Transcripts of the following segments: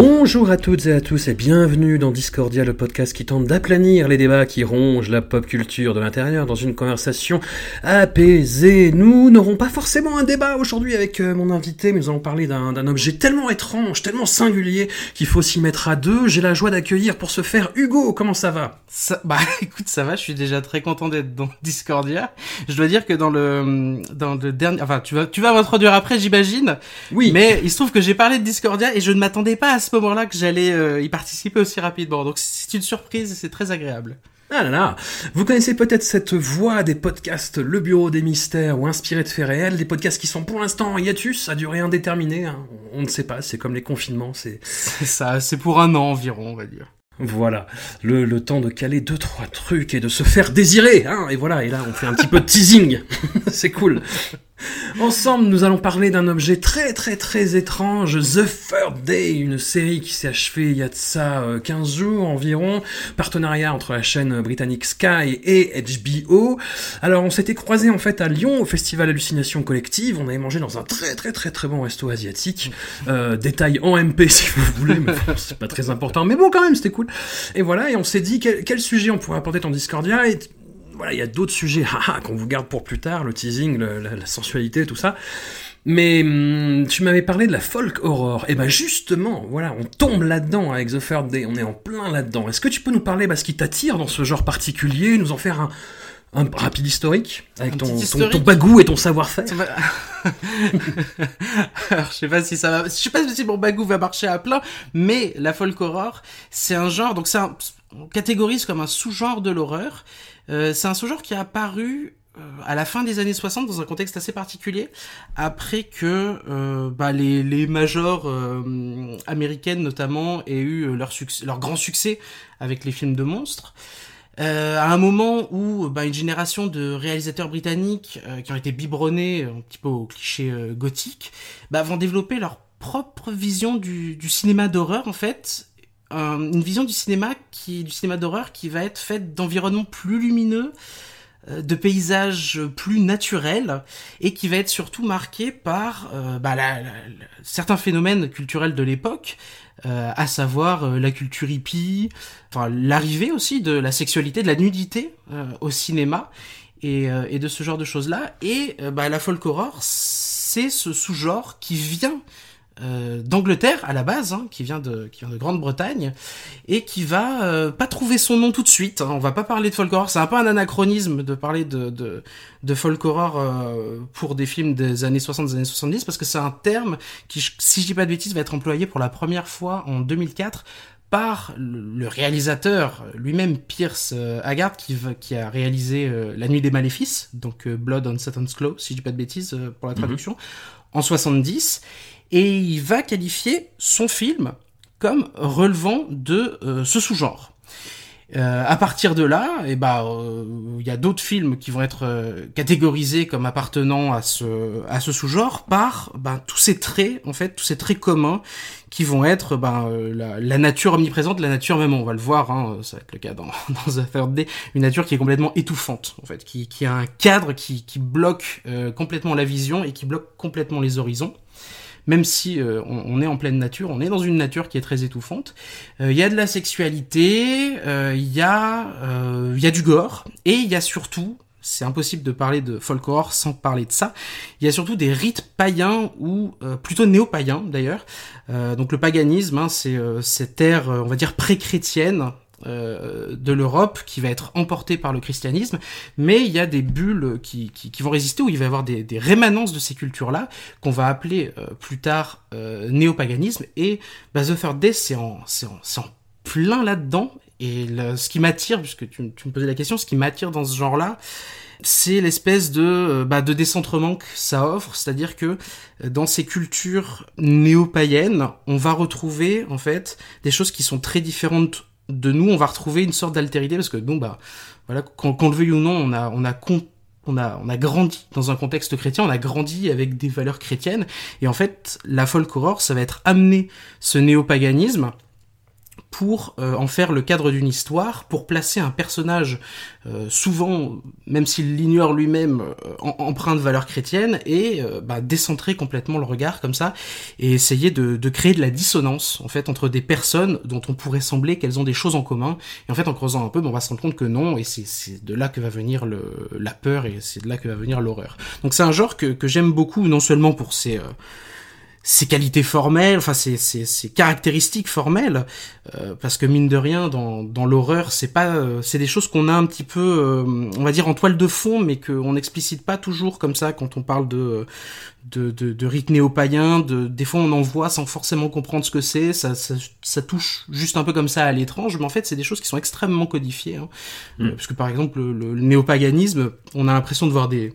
Bonjour à toutes et à tous et bienvenue dans Discordia, le podcast qui tente d'aplanir les débats qui rongent la pop culture de l'intérieur dans une conversation apaisée. Nous n'aurons pas forcément un débat aujourd'hui avec euh, mon invité, mais nous allons parler d'un d'un objet tellement étrange, tellement singulier qu'il faut s'y mettre à deux. J'ai la joie d'accueillir pour ce faire Hugo, comment ça va? Ça, bah écoute, ça va, je suis déjà très content d'être dans Discordia. Je dois dire que dans le dans le dernier enfin tu vas tu vas m'introduire après, j'imagine. Oui. Mais il se trouve que j'ai parlé de Discordia et je ne m'attendais pas à ce moment-là que j'allais euh, y participer aussi rapidement. Donc c'est une surprise et c'est très agréable. Ah là là Vous connaissez peut-être cette voix des podcasts Le Bureau des Mystères ou Inspiré de faits réels, des podcasts qui sont pour l'instant en hiatus, à durée indéterminée. hein. On ne sait pas, c'est comme les confinements, c'est... C'est ça, c'est pour un an environ, on va dire. Voilà, le, le temps de caler deux trois trucs et de se faire désirer, hein, et voilà, et là on fait un petit peu de teasing, c'est cool. Ensemble, nous allons parler d'un objet très très très étrange, The Third Day, une série qui s'est achevée il y a de ça euh, 15 jours environ, partenariat entre la chaîne britannique Sky et HBO. Alors on s'était croisés en fait à Lyon au festival Hallucination Collective, on avait mangé dans un très très très très bon resto asiatique, euh, détail en MP si vous voulez, mais c'est pas très important, mais bon quand même c'était cool. Et voilà, et on s'est dit quel, sujet on pourrait apporter dans Discordia, voilà, il y a d'autres sujets qu'on vous garde pour plus tard, le teasing, le- la, la sensualité, tout ça. Mais hum, tu m'avais parlé de la folk horror. Et ben justement, voilà, on tombe là-dedans avec The Third Day, on est en plein là-dedans. Est-ce que tu peux nous parler de ce qui t'attire dans ce genre particulier, nous en faire un, un rapide historique avec Un ton, ton, bagou et ton savoir-faire? Alors, je sais pas si ça va, je sais pas si mon bagou va marcher à plein, mais la folk horror, c'est un genre, donc c'est un, on catégorise comme un sous-genre de l'horreur. Euh, c'est un sous-genre qui est apparu euh, à la fin des années 60 dans un contexte assez particulier, après que euh, bah, les, majors euh, américaines notamment aient eu leur, grand succès avec les films de monstres. Euh, à un moment où bah, une génération de réalisateurs britanniques qui ont été biberonnés un petit peu au cliché gothique bah, vont développer leur propre vision du, du cinéma d'horreur en fait Un- une vision du cinéma qui du cinéma d'horreur qui va être faite d'environnements plus lumineux euh, de paysages plus naturels et qui va être surtout marqué par euh, bah, la- la- certains phénomènes culturels de l'époque euh, à savoir la culture hippie, enfin l'arrivée aussi de la sexualité, de la nudité au cinéma et, et de ce genre de choses là. Et bah, la folk horror, c'est ce sous-genre qui vient euh, d'Angleterre à la base, hein, qui vient de qui vient de Grande-Bretagne et qui va euh, pas trouver son nom tout de suite. hein. On va pas parler de folk horror, c'est un peu un anachronisme de parler de de, de folk horror euh, pour des films des années 60, des années 70 parce que c'est un terme qui, si je dis pas de bêtises, va être employé pour la première fois en 2004 par le réalisateur lui-même Pierce Haggard qui, qui a réalisé La Nuit des Maléfices, donc Blood on Satan's Claw, si je dis pas de bêtises pour la traduction, en 70, et il va qualifier son film comme relevant de euh, ce sous-genre. Euh, à partir de là, et bah, euh, il y a d'autres films qui vont être euh, catégorisés comme appartenant à ce sous-genre par ben, tous ces traits, en fait, tous ces traits communs qui vont être ben, la, nature omniprésente, la nature même, on va le voir, hein, ça va être le cas dans, dans The Third Day, une nature qui est complètement étouffante, en fait, qui, a un cadre qui, bloque complètement la vision et qui bloque complètement les horizons même si euh, on, est en pleine nature, on est dans une nature qui est très étouffante. Euh, Il y a de la sexualité, euh, il y a euh, il y a du gore et il y a surtout c'est impossible de parler de folk horror sans parler de ça. Il y a surtout des rites païens ou euh, plutôt néo-païens d'ailleurs. Euh, donc le paganisme, hein, c'est euh, cette ère, euh, on va dire pré-chrétienne, euh, de l'Europe qui va être emporté par le christianisme, mais il y a des bulles qui, qui, qui vont résister, où il va y avoir des, des rémanences de ces cultures-là, qu'on va appeler euh, plus tard euh, néopaganisme, et bah, The Third Day, c'est en, en, en plein là-dedans, et le- ce qui m'attire, puisque tu, tu me posais la question, ce qui m'attire dans ce genre-là, c'est l'espèce de, euh, bah, de décentrement que ça offre, c'est-à-dire que euh, dans ces cultures néo-païennes, on va retrouver en fait des choses qui sont très différentes de nous. On va retrouver une sorte d'altérité parce que nous, bah, voilà, qu'on le veuille ou non, on a, on a on a, on a grandi dans un contexte chrétien, on a grandi avec des valeurs chrétiennes, et en fait, la folk horror, ça va être amener ce néopaganisme pour euh, en faire le cadre d'une histoire, pour placer un personnage euh, souvent, même s'il l'ignore lui-même, euh, en- empreint de valeurs chrétiennes, et euh, bah, décentrer complètement le regard comme ça, et essayer de, de créer de la dissonance en fait entre des personnes dont on pourrait sembler qu'elles ont des choses en commun, et en fait en creusant un peu, on va se rendre compte que non, et c'est- de là que va venir le, la peur, et c'est de là que va venir l'horreur. Donc c'est un genre que, que j'aime beaucoup, non seulement pour ses... ses qualités formelles, enfin ses, ses, ses caractéristiques formelles, euh, parce que mine de rien, dans, dans l'horreur, c'est pas, euh, c'est des choses qu'on a un petit peu, euh, on va dire en toile de fond, mais qu'on n'explicite pas toujours comme ça quand on parle de de, de, de rites néo-païens. De, des fois, on en voit sans forcément comprendre ce que c'est. Ça, ça, ça touche juste un peu comme ça à l'étrange, mais en fait, c'est des choses qui sont extrêmement codifiées. Hein. Euh, parce que par exemple, le, le, le néopaganisme, on a l'impression de voir des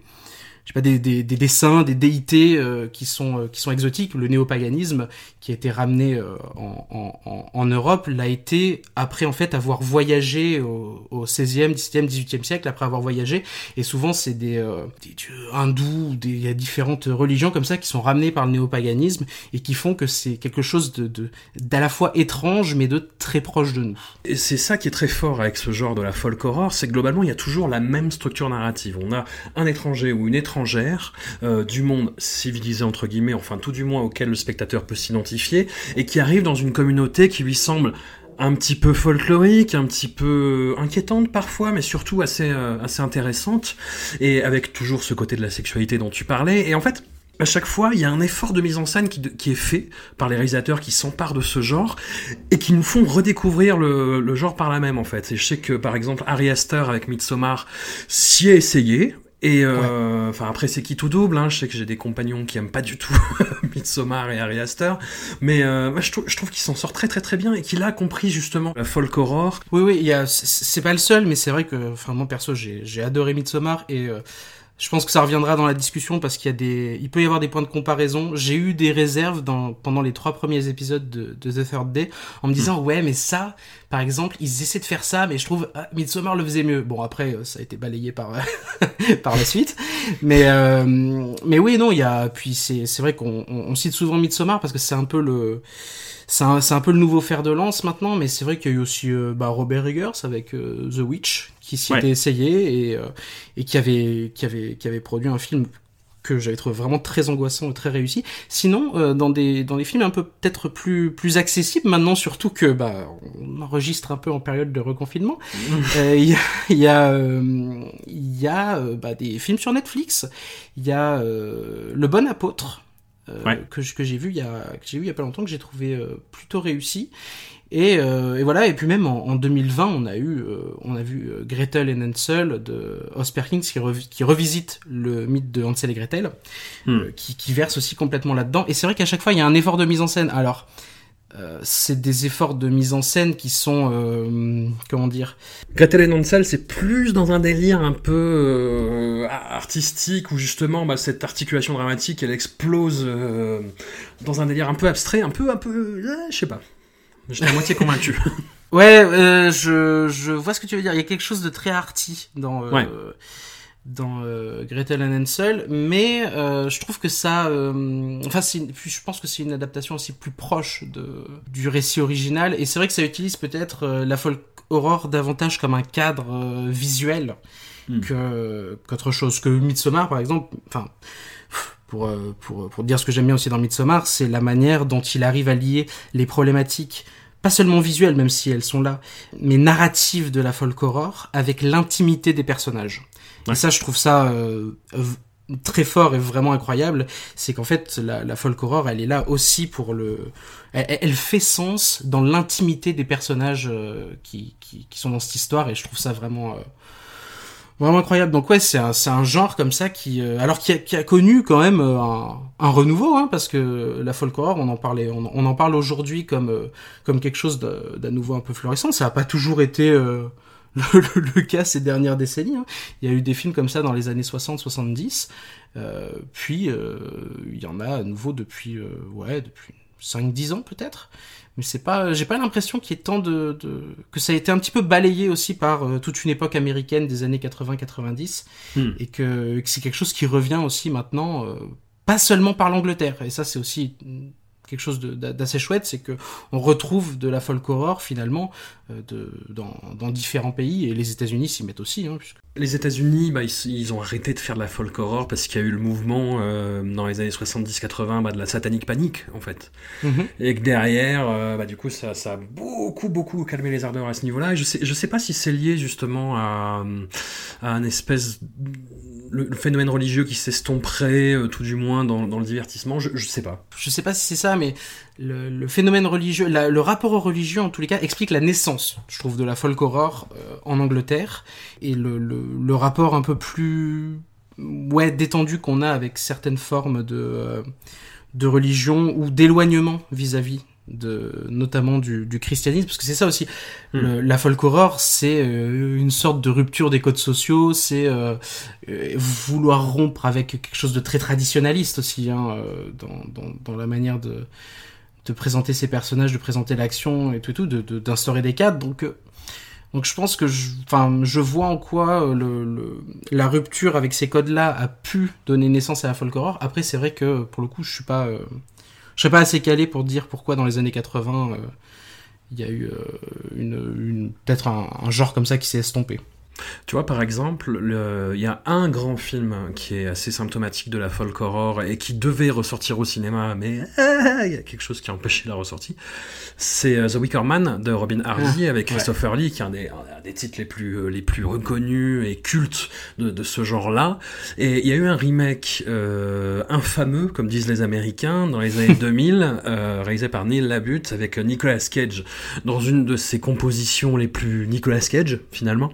je sais pas des, des, des dessins, des déités euh, qui sont euh, qui sont exotiques. Le néopaganisme qui a été ramené euh, en, en, en Europe l'a été après en fait avoir voyagé au, au 16e, 17e, 18e siècle après avoir voyagé. Et souvent c'est des, des dieux hindous, des, il y a différentes religions comme ça qui sont ramenées par le néopaganisme et qui font que c'est quelque chose de- d'à la fois étrange mais de très proche de nous. Et c'est ça qui est très fort avec ce genre de la folk horror, c'est que globalement il y a toujours la même structure narrative. On a un étranger ou une étrangère euh, du monde civilisé entre guillemets, enfin tout du moins auquel le spectateur peut s'identifier, et qui arrive dans une communauté qui lui semble un petit peu folklorique, un petit peu inquiétante parfois, mais surtout assez euh, assez intéressante, et avec toujours ce côté de la sexualité dont tu parlais. Et en fait, à chaque fois, il y a un effort de mise en scène qui, est fait par les réalisateurs qui s'emparent de ce genre et qui nous font redécouvrir le, genre par la même en fait. Et je sais que par exemple Harry Astor avec Midsommar s'y est essayé. Et euh, enfin après c'est qui tout double. Hein. Je sais que j'ai des compagnons qui aiment pas du tout Midsommar et Harry Astor, mais euh, moi, je, trouve je trouve qu'il s'en sort très très très bien et qu'il a compris justement la folk horror. Oui, oui, c'est- pas le seul, mais c'est vrai que, enfin, moi perso, j'ai, j'ai adoré Midsommar et euh, je pense que ça reviendra dans la discussion parce qu'il y a des, il peut y avoir des points de comparaison. J'ai eu des réserves dans, pendant les trois premiers épisodes de, de The Third Day en me disant, ouais, mais ça, par exemple, ils essaient de faire ça, mais je trouve ah, Midsommar le faisait mieux. Bon, après, euh, ça a été balayé par, par la suite. Mais, euh, mais oui, non, il y a, puis c'est, c'est vrai qu'on on, on cite souvent Midsommar parce que c'est un peu le, c'est un, c'est un peu le nouveau fer de lance maintenant, mais c'est vrai qu'il y a eu aussi euh, bah, Robert Eggers avec euh, The Witch qui s'y Ouais. était essayé et, euh, et qui avait qui avait qui avait produit un film que j'avais trouvé vraiment très angoissant et très réussi. Sinon, euh, dans des dans des films un peu peut-être plus plus accessibles maintenant, surtout que bah on enregistre un peu en période de reconfinement, euh, il y a il y a euh, y a bah, des films sur Netflix. Il y a euh, Le Bon Apôtre euh, Ouais. que, que j'ai vu il y a que j'ai vu il y a pas longtemps que j'ai trouvé euh, plutôt réussi. Et, euh, et voilà et puis même en, en 2020 on a eu euh, on a vu euh, Gretel et Hansel de Os Perkins qui, revi- qui revisite le mythe de Hansel et Gretel euh, qui, qui verse aussi complètement là-dedans. Et c'est vrai qu'à chaque fois il y a un effort de mise en scène. Alors euh, c'est des efforts de mise en scène qui sont euh, comment dire Gretel et Hansel, c'est plus dans un délire un peu euh, artistique où justement bah, cette articulation dramatique elle explose euh, dans un délire un peu abstrait, un peu un peu, euh, je sais pas. J'étais à moitié convaincu. Ouais, euh, je, je vois ce que tu veux dire. Il y a quelque chose de très arty dans, euh, Ouais. Dans euh, Gretel and Hansel, mais euh, je trouve que ça, euh, enfin, c'est une- puis je pense que c'est une adaptation aussi plus proche de du récit original, et c'est vrai que ça utilise peut-être euh, la folk horror davantage comme un cadre euh, visuel Hmm. que qu'autre chose. Que Midsommar, par exemple, enfin. Pour, pour, pour dire ce que j'aime bien aussi dans Midsommar, c'est la manière dont il arrive à lier les problématiques pas seulement visuelles, même si elles sont là, mais narratives de la folk horror avec l'intimité des personnages. Et ça, je trouve ça euh, très fort et vraiment incroyable, c'est qu'en fait la, folk horror, elle est là aussi pour le, elle, fait sens dans l'intimité des personnages euh, qui, qui, qui, sont dans cette histoire et je trouve ça vraiment euh, vraiment incroyable. Donc ouais, c'est un, c'est un genre comme ça qui, euh, alors qui a, qui a, connu quand même un, un renouveau, hein, parce que la folk horror, on en parlait, on, en parle aujourd'hui comme comme quelque chose d'un nouveau un peu florissant. Ça a pas toujours été le, le, cas ces dernières décennies. Hein. Il y a eu des films comme ça dans les années 60-70, euh, puis euh, il y en a à nouveau depuis, euh, ouais, depuis 5-10 ans peut-être. Mais c'est pas, j'ai pas l'impression qu'il y ait tant de, de, que ça a été un petit peu balayé aussi par euh, toute une époque américaine des années 80-90 hmm. et que, que c'est quelque chose qui revient aussi maintenant, euh, pas seulement par l'Angleterre. Et ça, c'est aussi quelque chose d'assez chouette, c'est que on retrouve de la folk horror finalement euh, dans, différents pays et les États-Unis s'y mettent aussi. Hein, puisque... Les États-Unis, bah, ils, ils, ont arrêté de faire de la folk horror parce qu'il y a eu le mouvement euh, dans les années 70-80 bah, de la satanique panique en fait, mm -hmm. et que derrière, euh, bah, du coup, ça, ça, a beaucoup beaucoup calmé les ardeurs à ce niveau-là. Et je sais, je sais pas si c'est lié justement à, à un espèce le, le, phénomène religieux qui s'estomperait, euh, tout du moins dans, dans, le divertissement, je, je sais pas. Je sais pas si c'est ça, mais le, le phénomène religieux, la, le rapport au religieux en tous les cas explique la naissance, je trouve, de la folk horror euh, en Angleterre et le, le, le, rapport un peu plus ouais détendu qu'on a avec certaines formes de euh, de religion ou d'éloignement vis-à-vis de notamment du, du christianisme parce que c'est ça aussi mm. le, la folk horror c'est euh, une sorte de rupture des codes sociaux c'est euh, euh, vouloir rompre avec quelque chose de très traditionnaliste aussi hein, dans, dans, dans, la manière de de présenter ces personnages de présenter l'action et tout tout d'instaurer de, des cadres donc euh, donc je pense que enfin, je vois en quoi le, le, la rupture avec ces codes-là a pu donner naissance à la folk horror. Après, c'est vrai que pour le coup, je suis pas, euh, je serais pas assez calé pour dire pourquoi dans les années 80 euh, il y a eu euh, une, une peut-être un, genre comme ça qui s'est estompé. Tu vois, par exemple, il y a un grand film qui est assez symptomatique de la folk horror et qui devait ressortir au cinéma, mais il y a quelque chose qui a empêché la ressortie. C'est euh, The Wicker Man de Robin Hardy ah, avec Christopher ouais. Lee, qui est un des, un des, titres les plus, euh, les plus reconnus et cultes de, de ce genre-là. Et il y a eu un remake euh, infameux, comme disent les Américains, dans les années 2000, euh, réalisé par Neil Labute avec Nicolas Cage dans une de ses compositions les plus Nicolas Cage, finalement.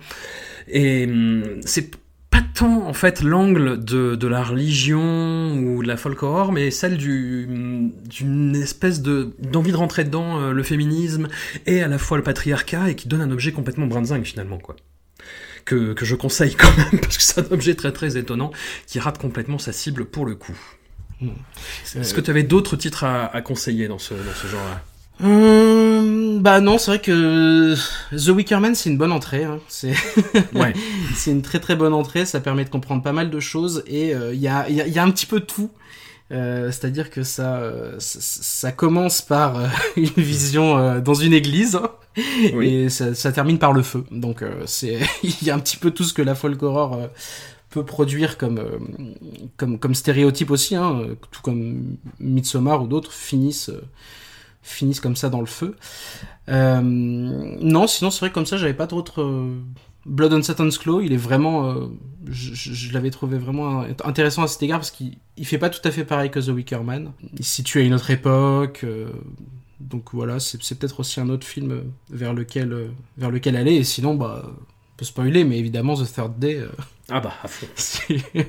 Et hum, c'est pas tant en fait l'angle de, de la religion ou de la folk horror, mais celle du hum, d'une espèce de d'envie de rentrer dedans euh, le féminisme et à la fois le patriarcat et qui donne un objet complètement brinzingue finalement quoi. Que, que je conseille quand même parce que c'est un objet très très étonnant qui rate complètement sa cible pour le coup. Mmh. Est-ce que tu avais d'autres titres à, à, conseiller dans ce, dans ce genre-là? Hum, bah non, c'est vrai que The Wicker Man c'est une bonne entrée. Hein. C'est ouais. c'est une très très bonne entrée. Ça permet de comprendre pas mal de choses et il euh, y, a, y, a, y a un petit peu de tout. Euh, C'est-à-dire que ça, euh, ça commence par euh, une vision euh, dans une église hein, oui. et ça, ça, termine par le feu. Donc c'est il y a un petit peu tout ce que la folk horror peut produire comme comme comme stéréotype aussi, hein, tout comme Midsommar ou d'autres finissent finissent comme ça dans le feu. Euh, non, sinon c'est vrai comme ça j'avais pas d'autres. Euh... Blood on Satan's Claw, il est vraiment, euh, je, l'avais trouvé vraiment intéressant à cet égard parce qu'il il fait pas tout à fait pareil que The Wicker Man. Il se situe à une autre époque, donc voilà, c'est peut-être aussi un autre film vers lequel vers lequel aller. Et sinon, bah, on peut spoiler, mais évidemment The Third Day. Ah bah, à fond. Vous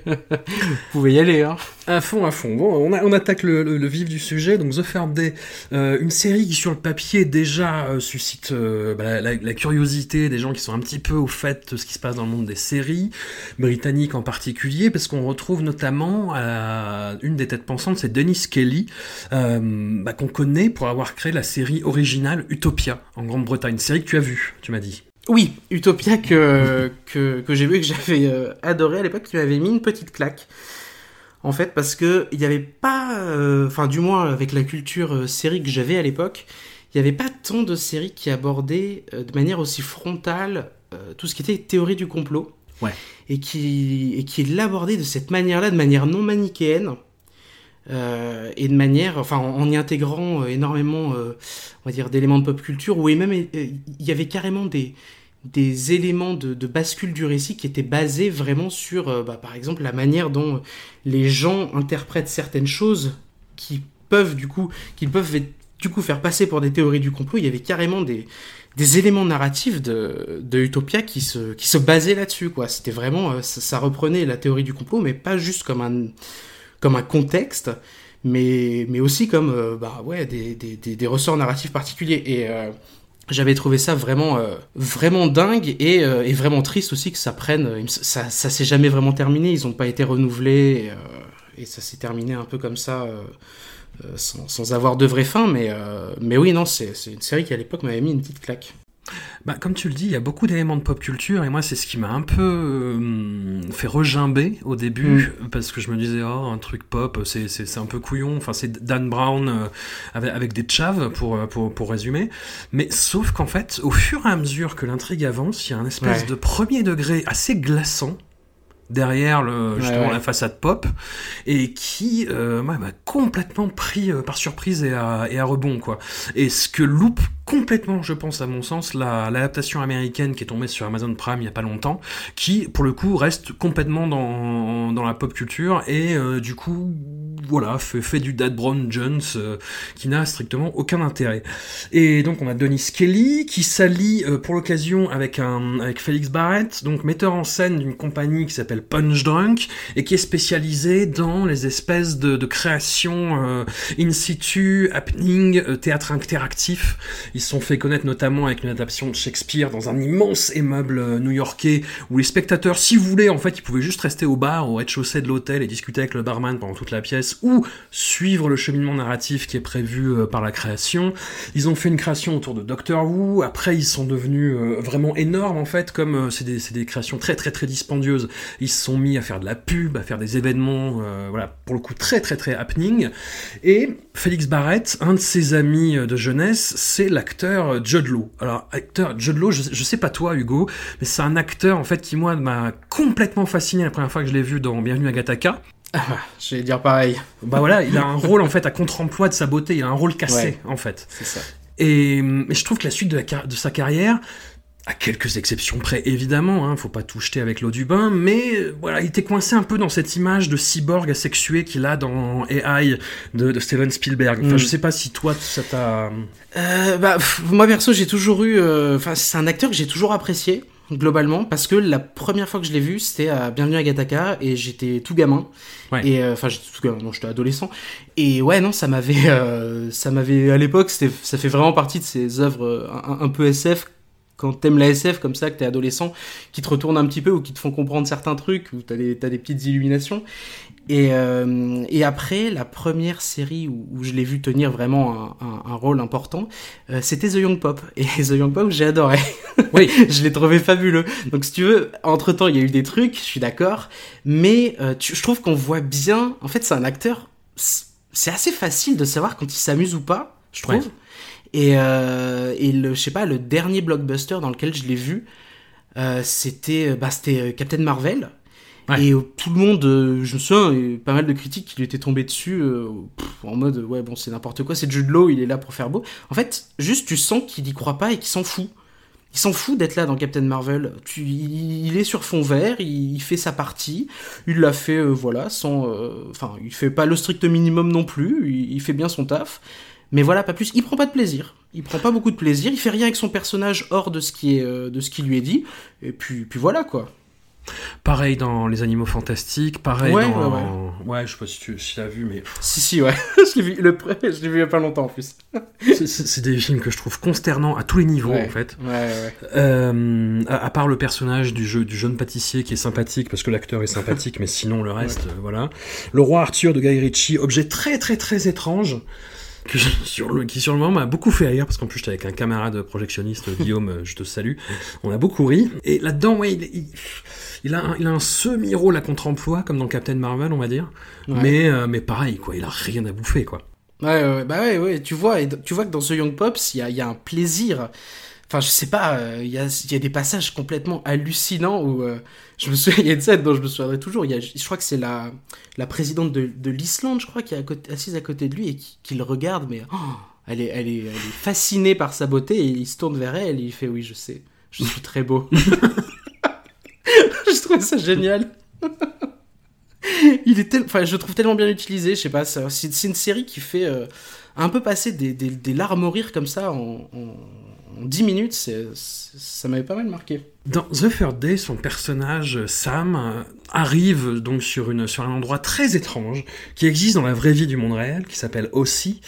pouvez y aller, hein. À fond, à fond. Bon, on, a, on attaque le, le, le, vif du sujet. Donc, The Third Day, euh, une série qui, sur le papier, déjà euh, suscite euh, bah, la, la, curiosité des gens qui sont un petit peu au fait de ce qui se passe dans le monde des séries, britanniques en particulier, parce qu'on retrouve notamment euh, une des têtes pensantes, c'est Dennis Kelly, euh, bah, qu'on connaît pour avoir créé la série originale Utopia en Grande-Bretagne. Série que tu as vue, tu m'as dit. Oui, Utopia que, que, que j'ai vu et que j'avais euh, adoré à l'époque, qui m'avait mis une petite claque. En fait, parce que il n'y avait pas, enfin, euh, du moins avec la culture euh, série que j'avais à l'époque, il n'y avait pas tant de séries qui abordaient euh, de manière aussi frontale euh, tout ce qui était théorie du complot. Ouais. Et qui, et qui l'abordaient de cette manière-là, de manière non manichéenne. Euh, et de manière, enfin, en, en y intégrant euh, énormément, euh, on va dire, d'éléments de pop culture, où même il y avait carrément des, des éléments de, bascule du récit qui étaient basés vraiment sur, euh, bah, par exemple, la manière dont les gens interprètent certaines choses qui peuvent du coup, qu'ils peuvent du coup faire passer pour des théories du complot. Il y avait carrément des, des éléments narratifs de, Utopia qui se, qui se basaient là-dessus, quoi. C'était vraiment, euh, ça, reprenait la théorie du complot, mais pas juste comme un, comme un contexte, mais, mais aussi comme, euh, bah ouais, des, des, des, ressorts narratifs particuliers. Et, j'avais trouvé ça vraiment euh, vraiment dingue et, euh, et vraiment triste aussi que ça prenne euh, ça ça s'est jamais vraiment terminé. Ils ont pas été renouvelés et, ça s'est terminé un peu comme ça sans, avoir de vraie fin. Mais mais oui non c'est une série qui à l'époque m'avait mis une petite claque Bah, comme tu le dis, il y a beaucoup d'éléments de pop culture et moi c'est ce qui m'a un peu euh, fait regimber au début parce que je me disais oh un truc pop c'est c'est c'est un peu couillon enfin c'est Dan Brown euh, avec, avec des chaves pour euh, pour pour résumer mais sauf qu'en fait au fur et à mesure que l'intrigue avance il y a un espèce Ouais. de premier degré assez glaçant derrière le, justement ouais. la façade pop et qui euh, m'a complètement pris par surprise et à, et à rebond quoi et ce que loupe complètement je pense à mon sens la- l'adaptation américaine qui est tombée sur Amazon Prime il y a pas longtemps qui pour le coup reste complètement dans, dans la pop culture et euh, du coup voilà fait, du Dad Brown Jones euh, qui n'a strictement aucun intérêt et donc on a Denis Kelly qui s'allie euh, pour l'occasion avec un avec Félix Barrett, donc metteur en scène d'une compagnie qui s'appelle Punch Drunk et qui est spécialisée dans les espèces de, créations in situ, happening, théâtre interactif. Se sont fait connaître notamment avec une adaptation de Shakespeare dans un immense immeuble euh, new-yorkais où les spectateurs, si vous voulez, en fait, ils pouvaient juste rester au bar, au rez-de-chaussée de l'hôtel et discuter avec le barman pendant toute la pièce ou suivre le cheminement narratif qui est prévu euh, par la création. Ils ont fait une création autour de Doctor Who. Après, ils sont devenus euh, vraiment énormes en fait, comme c'est des, des créations très très très dispendieuses. Ils se sont mis à faire de la pub, à faire des événements, voilà, pour le coup très très très happening. Et Félix Barrett, un de ses amis de jeunesse, c'est l'acteur euh, Judd Law. Alors, acteur Judd Law, je, je sais pas toi Hugo, mais c'est un acteur en fait qui moi m'a complètement fasciné la première fois que je l'ai vu dans Bienvenue à Gattaca. ah, je vais dire pareil Bah voilà, il a un rôle en fait à contre-emploi de sa beauté, il a un rôle cassé Ouais. en fait. c'est ça Et, mais je trouve que la suite de, la car- de sa carrière, à quelques exceptions près évidemment, hein, faut pas tout jeter avec l'eau du bain, mais euh, voilà, il était coincé un peu dans cette image de cyborg asexué qu'il a dans AI de, de Steven Spielberg. Enfin, Mm. je sais pas si toi ça t'a. Euh, bah, pff, moi perso, j'ai toujours eu. euh, Enfin, c'est un acteur que j'ai toujours apprécié globalement parce que la première fois que je l'ai vu, c'était à Bienvenue à Gattaca et j'étais tout gamin. Ouais. Et euh, enfin, j'étais tout gamin, non, j'étais adolescent. Et ouais, non, ça m'avait, euh, ça m'avait à l'époque, c'était, ça fait vraiment partie de ces œuvres un, un peu SF. Quand t'aimes la SF comme ça, que t'es adolescent, qui te retournent un petit peu ou qui te font comprendre certains trucs, où t'as des, des petites illuminations. Et, euh, et après, la première série où, où je l'ai vu tenir vraiment un, un- un rôle important, euh, c'était The Young Pop. Et The Young Pop, j'ai adoré. Oui. je l'ai trouvé fabuleux. Donc si tu veux, entre temps, il y a eu des trucs, je suis d'accord. Mais euh, tu- je trouve qu'on voit bien. En fait, c'est un acteur. C'est assez facile de savoir quand il s'amuse ou pas, je trouve. Ouais. Et, euh, et le, je sais pas, le dernier blockbuster dans lequel je l'ai vu, euh, c'était bah, c'était euh, Captain Marvel. Ouais. Et euh, tout le monde, euh, je me souviens, et pas mal de critiques qui lui étaient tombées dessus euh, pff, en mode ouais bon c'est n'importe quoi, c'est Jude Law, il est là pour faire beau. En fait, juste tu sens qu'il y croit pas et qu'il s'en fout. Il s'en fout d'être là dans Captain Marvel. Tu, il, il est sur fond vert, il, il fait sa partie. Il l'a fait, euh, voilà, sans. euh, Enfin, il fait pas le strict minimum non plus. Il, il fait bien son taf. Mais voilà, pas plus. Il prend pas de plaisir. Il prend pas beaucoup de plaisir. Il fait rien avec son personnage hors de ce qui est, euh, de ce qui lui est dit. Et puis, puis voilà quoi. Pareil dans Les Animaux Fantastiques, pareil Ouais, dans. ouais, Ouais, je sais pas si tu si t'as vu, mais Si si ouais. je l'ai vu le je l'ai vu il y a pas longtemps en plus. c'est- des films que je trouve consternants à tous les niveaux Ouais. en fait. Ouais ouais. Euh, à, à part le personnage du jeu du jeune pâtissier qui est sympathique parce que l'acteur est sympathique, mais sinon le reste, euh, voilà. Le roi Arthur de Guy Ritchie, objet très très très étrange. Que je- sur le, qui sur le moment m'a beaucoup fait rire parce qu'en plus j'étais avec un camarade projectionniste Guillaume euh, je te salue on a beaucoup ri et là-dedans ouais il, il, il a un, il a un semi-rôle à contre-emploi comme dans Captain Marvel on va dire Ouais. mais euh, mais pareil quoi il a rien à bouffer quoi Ouais, ouais, ouais, bah ouais, ouais, tu vois, et tu vois que dans ce Young Pops, il y a, il y a un plaisir. Enfin, je sais pas, euh, il y, a, des passages complètement hallucinants où euh, je me souviens, il y a une scène dont je me souviendrai toujours. Y a, je crois que c'est la, la présidente de, de l'Islande, je crois, qui est assise à côté de lui et qui, le regarde, mais oh, elle, est, elle, est, elle est fascinée par sa beauté et il se tourne vers elle et il fait oui, je sais. Je suis très beau. je trouve ça génial. Il est tel... enfin, je le trouve tellement bien utilisé. Je sais pas, c'est une série qui fait euh, un peu passer des, des, larmes rire comme ça en, en 10 minutes. ça m'avait pas mal marqué. Dans The Third Day, son personnage Sam arrive donc sur, une, sur un endroit très étrange qui existe dans la vraie vie du monde réel, qui s'appelle Ossie,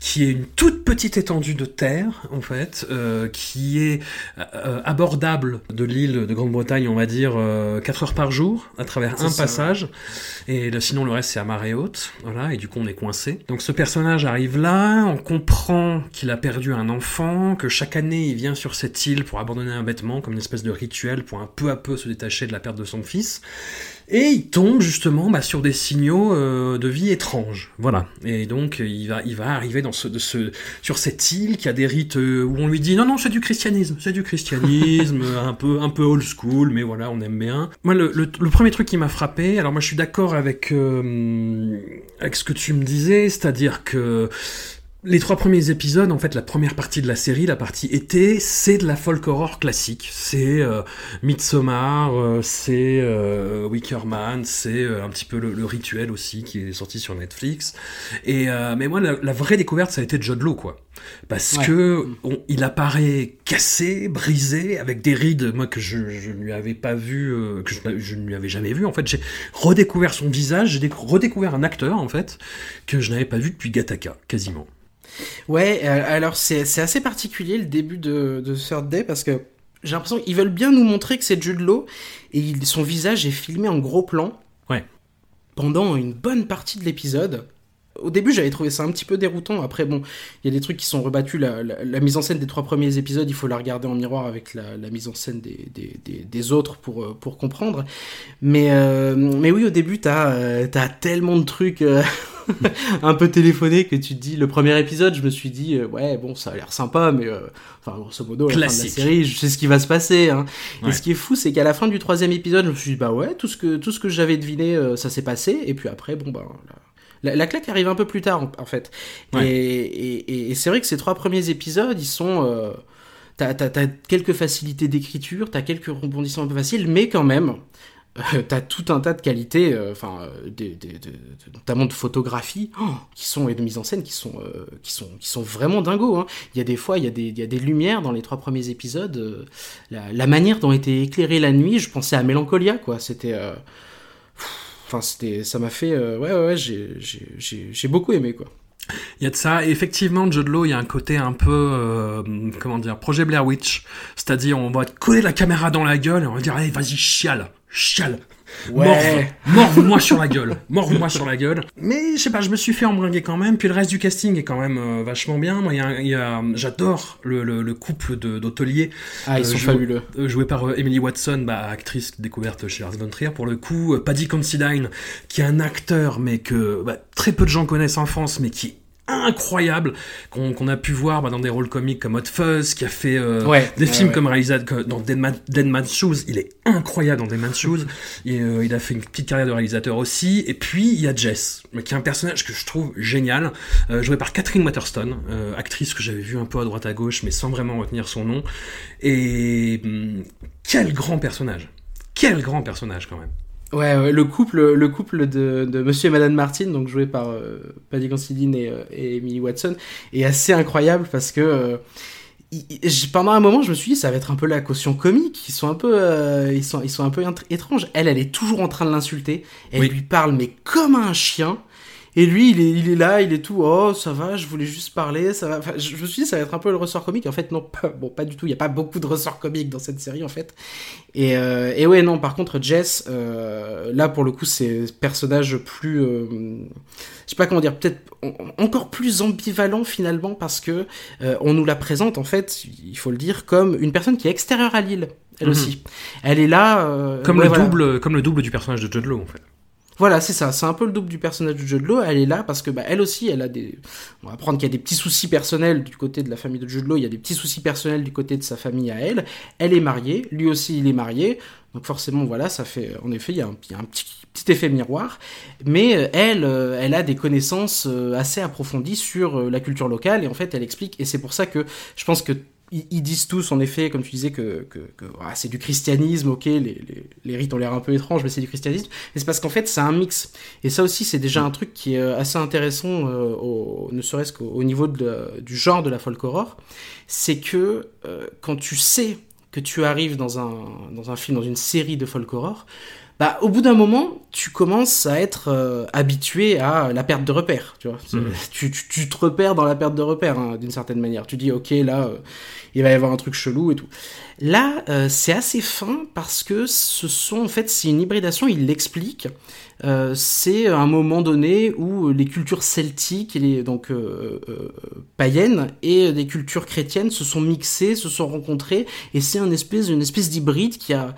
qui est une toute petite étendue de terre en fait, euh, qui est euh, abordable de l'île de Grande-Bretagne, on va dire euh, 4 heures par jour à travers un ça, passage, et le- sinon le reste c'est à marée haute, voilà, et du coup on est coincé. Donc ce personnage arrive là, on comprend qu'il a perdu un enfant, que chaque année il vient sur cette île pour abandonner un vêtement comme une espèce de rituel pour un peu à peu se détacher de la perte de son fils. Et il tombe justement bah, sur des signaux euh, de vie étranges, voilà. Et donc il va, il va arriver dans ce, sur cette île qui a des rites euh, où on lui dit non non c'est du christianisme, c'est du christianisme, un peu un peu old school, mais voilà on aime bien. Moi le premier truc qui m'a frappé, alors moi je suis d'accord avec euh, avec ce que tu me disais, c'est-à-dire que les trois premiers épisodes, en fait, la première partie de la série, la partie été, c'est de la folk horror classique. C'est euh, Midsommar, euh, c'est euh, Wicker Man, c'est euh, un petit peu le, le rituel aussi qui est sorti sur Netflix. Et euh, mais moi, la, la vraie découverte, ça a été Judd Law, quoi, parce Ouais. que on- il apparaît cassé, brisé, avec des rides, moi que je, je ne lui avais pas vu, euh, que je, je ne lui avais jamais vu. En fait, j'ai redécouvert son visage, j'ai décou- redécouvert un acteur, en fait, que je n'avais pas vu depuis Gattaca, quasiment. Ouais, euh, alors c'est c'est assez particulier le début de, de Third Day parce que j'ai l'impression qu'ils veulent bien nous montrer que c'est Jude Law et il- son visage est filmé en gros plan. Ouais. Pendant une bonne partie de l'épisode. Au début, j'avais trouvé ça un petit peu déroutant. Après, bon, il y a des trucs qui sont rebattus. La, la- la mise en scène des trois premiers épisodes, il faut la regarder en miroir avec la, la mise en scène des, des, des, des autres pour, euh, pour comprendre. Mais, euh, mais oui, au début, t'as euh, tellement de trucs euh, un peu téléphonés que tu te dis. Le premier épisode, je me suis dit, euh, ouais, bon, ça a l'air sympa, mais euh, enfin, grosso modo, à la fin de la série, je sais ce qui va se passer. Hein. Ouais. Et ce qui est fou, c'est qu'à la fin du troisième épisode, je me suis dit, bah ouais, tout ce que, tout ce que j'avais deviné, euh, ça s'est passé. Et puis après, bon, bah. La, la, la claque arrive un peu plus tard, en, en fait. Ouais. Et, et, et- et c'est vrai que ces trois premiers épisodes, ils sont. euh, T'as quelques facilités d'écriture, t'as quelques rebondissements un peu faciles, mais quand même, euh, t'as tout un tas de qualités, euh, enfin, euh, des, des- de- de- notamment de photographie, oh, qui sont et de mise en scène, qui sont, euh, qui sont, qui sont vraiment dingos. Hein. Il y a des fois, il y a des, il y a des lumières dans les trois premiers épisodes. la, la manière dont était éclairée la nuit, je pensais à Mélancolia, quoi. C'était, enfin, c'était, ça m'a fait, euh, ouais, ouais, ouais, j'ai, j'ai, j'ai, beaucoup aimé, quoi. Il y a de ça. Et effectivement, Judd Law, il y a un côté un peu, euh, comment dire, projet Blair Witch. C'est-à-dire, on va te coller la caméra dans la gueule et on va dire, allez, vas-y, chiale, chiale. Ouais. Morve, morve-moi sur la gueule, morve-moi sur la gueule. Mais je sais pas, je me suis fait embringuer quand même. Puis le reste du casting est quand même euh, vachement bien. Moi, il y a, y a- j'adore le, le, le couple d'hôteliers Ah, ils Euh, sont fabuleux. euh, joué par euh, Emily Watson, bah, actrice découverte chez Lars von Trier pour le coup, euh, Paddy Considine, qui est un acteur mais que bah, très peu de gens connaissent en France, mais qui est incroyable, qu'on qu'on a pu voir bah, dans des rôles comiques comme Hot Fuzz, qui a fait euh, Ouais, des ouais, films ouais. comme réalisateur dans Dead, Man, Dead Man's Shoes, il est incroyable dans Dead Man's Shoes, et euh, il a fait une petite carrière de réalisateur aussi, et puis il y a Jess, qui est un personnage que je trouve génial, euh, joué par Catherine Waterston, euh, actrice que j'avais vue un peu à droite à gauche, mais sans vraiment retenir son nom, et hum, quel grand personnage. Quel grand personnage quand même. Ouais, ouais, le couple, le couple de, de Monsieur et Madame Martin, donc joué par euh, Paddy Considine et, euh, et Emily Watson, est assez incroyable parce que euh, il- pendant un moment, je me suis dit ça va être un peu la caution comique. Ils sont un peu, euh, ils sont, ils sont un peu étranges. Elle, elle est toujours en train de l'insulter. Elle Oui. lui parle mais comme un chien. Et lui, il est, il est là, il est tout, oh, ça va, je voulais juste parler, ça va. Enfin, je me suis dit, ça va être un peu le ressort comique. En fait, non, pas, bon, pas du tout. Il n'y a pas beaucoup de ressorts comiques dans cette série, en fait. Et, euh, et ouais, non, par contre, Jess, euh, là, pour le coup, c'est personnage plus. euh, je sais pas comment dire, peut-être en- encore plus ambivalent finalement, parce que euh, on nous la présente, en fait, il faut le dire, comme une personne qui est extérieure à l'île, elle Mhm. aussi. Elle est là. euh, Comme, ouais, le voilà. double, comme le double du personnage de Judd Law en fait. Voilà, c'est ça. C'est un peu le double du personnage de Jude Law. Elle est là parce que, bah, elle aussi, elle a des. On va apprendre qu'il y a des petits soucis personnels du côté de la famille de Jude Law. Il y a des petits soucis personnels du côté de sa famille à elle. Elle est mariée. Lui aussi, il est marié. Donc forcément, voilà, ça fait. En effet, il y a un, petit, petit effet miroir. Mais euh, elle, euh, elle a des connaissances euh, assez approfondies sur la culture locale. Et en fait, elle explique. Et c'est pour ça que je pense que ils, disent tous, en effet, comme tu disais, que, voilà, c'est du christianisme, ok, les, rites ont l'air un peu étranges, mais c'est du christianisme. Mais c'est parce qu'en fait, c'est un mix. Et ça aussi, c'est déjà un truc qui est euh, assez intéressant, euh, ne serait-ce qu'au au niveau du genre de la folk horror. C'est que euh, quand tu sais que tu arrives dans un, dans un film, dans une série de folk horror, bah, au bout d'un moment, tu commences à être euh, habitué à la perte de repères, tu vois. C'est- Tu, tu, tu te repères dans la perte de repères, hein, d'une certaine manière. Tu dis, ok, là, euh, il va y avoir un truc chelou et tout. Là, euh, c'est assez fin parce que ce sont, en fait, c'est une hybridation, il l'explique. Euh, c'est un moment donné où les cultures celtiques, et les, donc euh, euh, païennes, et des cultures chrétiennes se sont mixées, se sont rencontrées, et c'est une espèce, une espèce d'hybride qui a,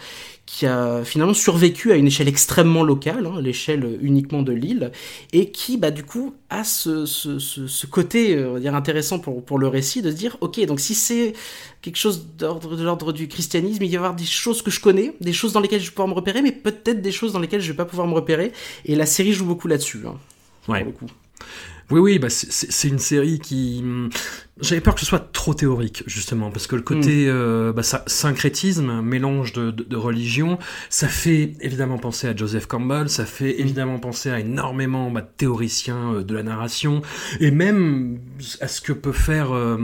qui a finalement survécu à une échelle extrêmement locale, hein, l'échelle uniquement de l'île, et qui, bah, du coup, a ce, ce, ce, ce côté, euh, on va dire, intéressant pour, pour le récit, de se dire, ok, donc si c'est quelque chose d'ordre de l'ordre du christianisme, il va y avoir des choses que je connais, des choses dans lesquelles je vais pouvoir me repérer, mais peut-être des choses dans lesquelles je vais pas pouvoir me repérer, et la série joue beaucoup là-dessus, hein, Ouais. pour le coup. Oui, oui, bah c'est- une série qui. J'avais peur que ce soit trop théorique, justement, parce que le côté euh, bah, ça- syncrétisme, mélange de, de, de religion, ça fait évidemment penser à Joseph Campbell, ça fait évidemment penser à énormément bah, de théoriciens euh, de la narration, et même à ce que peut faire euh,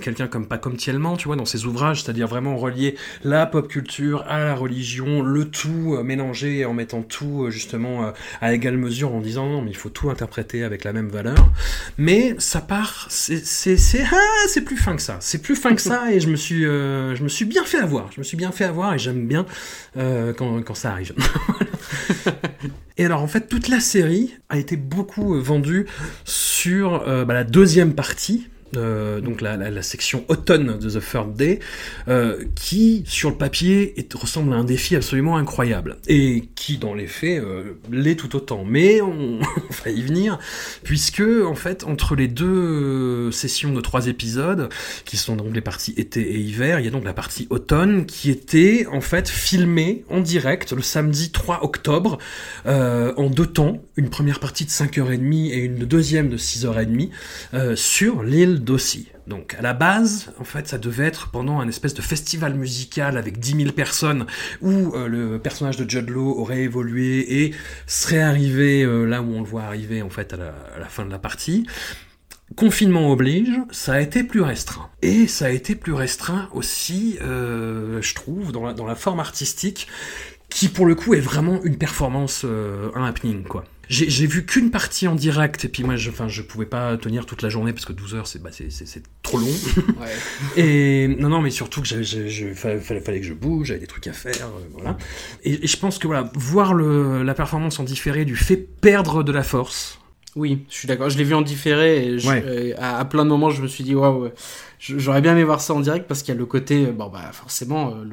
quelqu'un comme Pacom Thielman, tu vois, dans ses ouvrages, c'est-à-dire vraiment relier la pop culture à la religion, le tout euh, mélangé en mettant tout euh, justement à égale mesure en disant non mais il faut tout interpréter avec la même valeur. Mais ça part c'est c'est ah, c'est plus fin que ça. C'est plus fin que ça et je me suis euh, je me suis bien fait avoir. Je me suis bien fait avoir et j'aime bien euh, quand quand ça arrive. Et alors en fait toute la série a été beaucoup vendue sur euh, bah, la deuxième partie euh, donc la, section automne de The Third Day, euh, qui sur le papier ressemble à un défi absolument incroyable et qui dans les faits euh, l'est tout autant. Mais on, va y venir puisque en fait entre les deux sessions de trois épisodes qui sont donc les parties été et hiver, il y a donc la partie automne qui était en fait filmée en direct le samedi 3 octobre en deux temps, une première partie de 5h30 et une deuxième de 6h30 euh, sur l'île Donc à la base, en fait, ça devait être pendant un espèce de festival musical avec 10 000 personnes où euh, le personnage de Judd aurait évolué et serait arrivé euh, là où on le voit arriver en fait à la, fin de la partie. Confinement oblige, ça a été plus restreint. Et ça a été plus restreint aussi, euh, je trouve, dans la, forme artistique, qui pour le coup est vraiment une performance, un happening, quoi. J'ai j'ai vu qu'une partie en direct, et puis moi, je, enfin, je pouvais pas tenir toute la journée parce que 12 heures, c'est bah, c'est- c'est- c'est trop long. Ouais. Et non, non, mais surtout que j'avais, j'avais- je- fallait, fallait, que je bouge, j'avais des trucs à faire, euh, voilà. Et, et je pense que voilà, voir le, la performance en différé lui fait perdre de la force. Oui, je suis d'accord. Je l'ai vu en différé et je- Ouais. euh, à, à plein de moments, je me suis dit waouh, j'aurais bien aimé voir ça en direct parce qu'il y a le côté, euh, bon bah forcément, euh,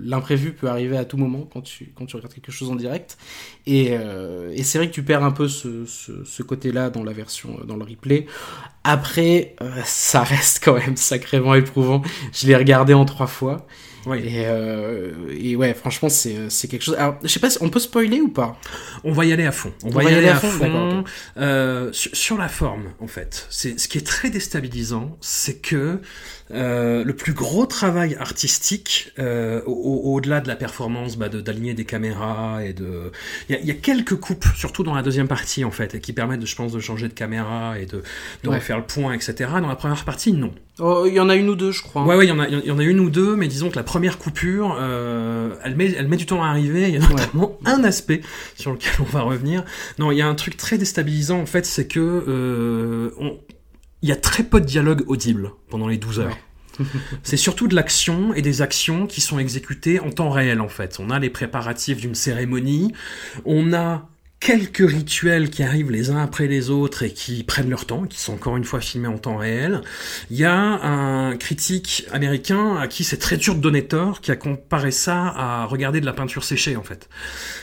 l'imprévu peut arriver à tout moment quand tu quand tu regardes quelque chose en direct. Et, euh, et c'est vrai que tu perds un peu ce, ce, ce côté-là dans la version, dans le replay. Après, euh, ça reste quand même sacrément éprouvant. Je l'ai regardé en trois fois. Oui. Et, euh, et ouais, franchement, c'est c'est quelque chose. Alors, je sais pas, si on peut spoiler ou pas On va y aller à fond. On, va, y aller, à fond. Euh, sur, sur la forme, en fait. C'est ce qui est très déstabilisant, c'est que euh, le plus gros travail artistique, euh, au- au- au-delà de la performance, bah, de- d'aligner des caméras et de, il y y a quelques coupes, surtout dans la deuxième partie en fait, et qui permettent, de, je pense, de changer de caméra et de, de Ouais. refaire le point, etc. Dans la première partie, non. Oh, il y en a une ou deux, je crois. Ouais, ouais, il y en a, il y en a une ou deux, mais disons que la première coupure, euh, elle met, elle met du temps à arriver. Il y a notamment un aspect sur lequel on va revenir. Non, il y a un truc très déstabilisant en fait, c'est que euh, on- il y a très peu de dialogue audible pendant les 12 heures. C'est surtout de l'action et des actions qui sont exécutées en temps réel en fait. On a les préparatifs d'une cérémonie, on a quelques rituels qui arrivent les uns après les autres et qui prennent leur temps, qui sont encore une fois filmés en temps réel. Il y a un critique américain à qui c'est très dur de donner tort, qui a comparé ça à regarder de la peinture séchée en fait.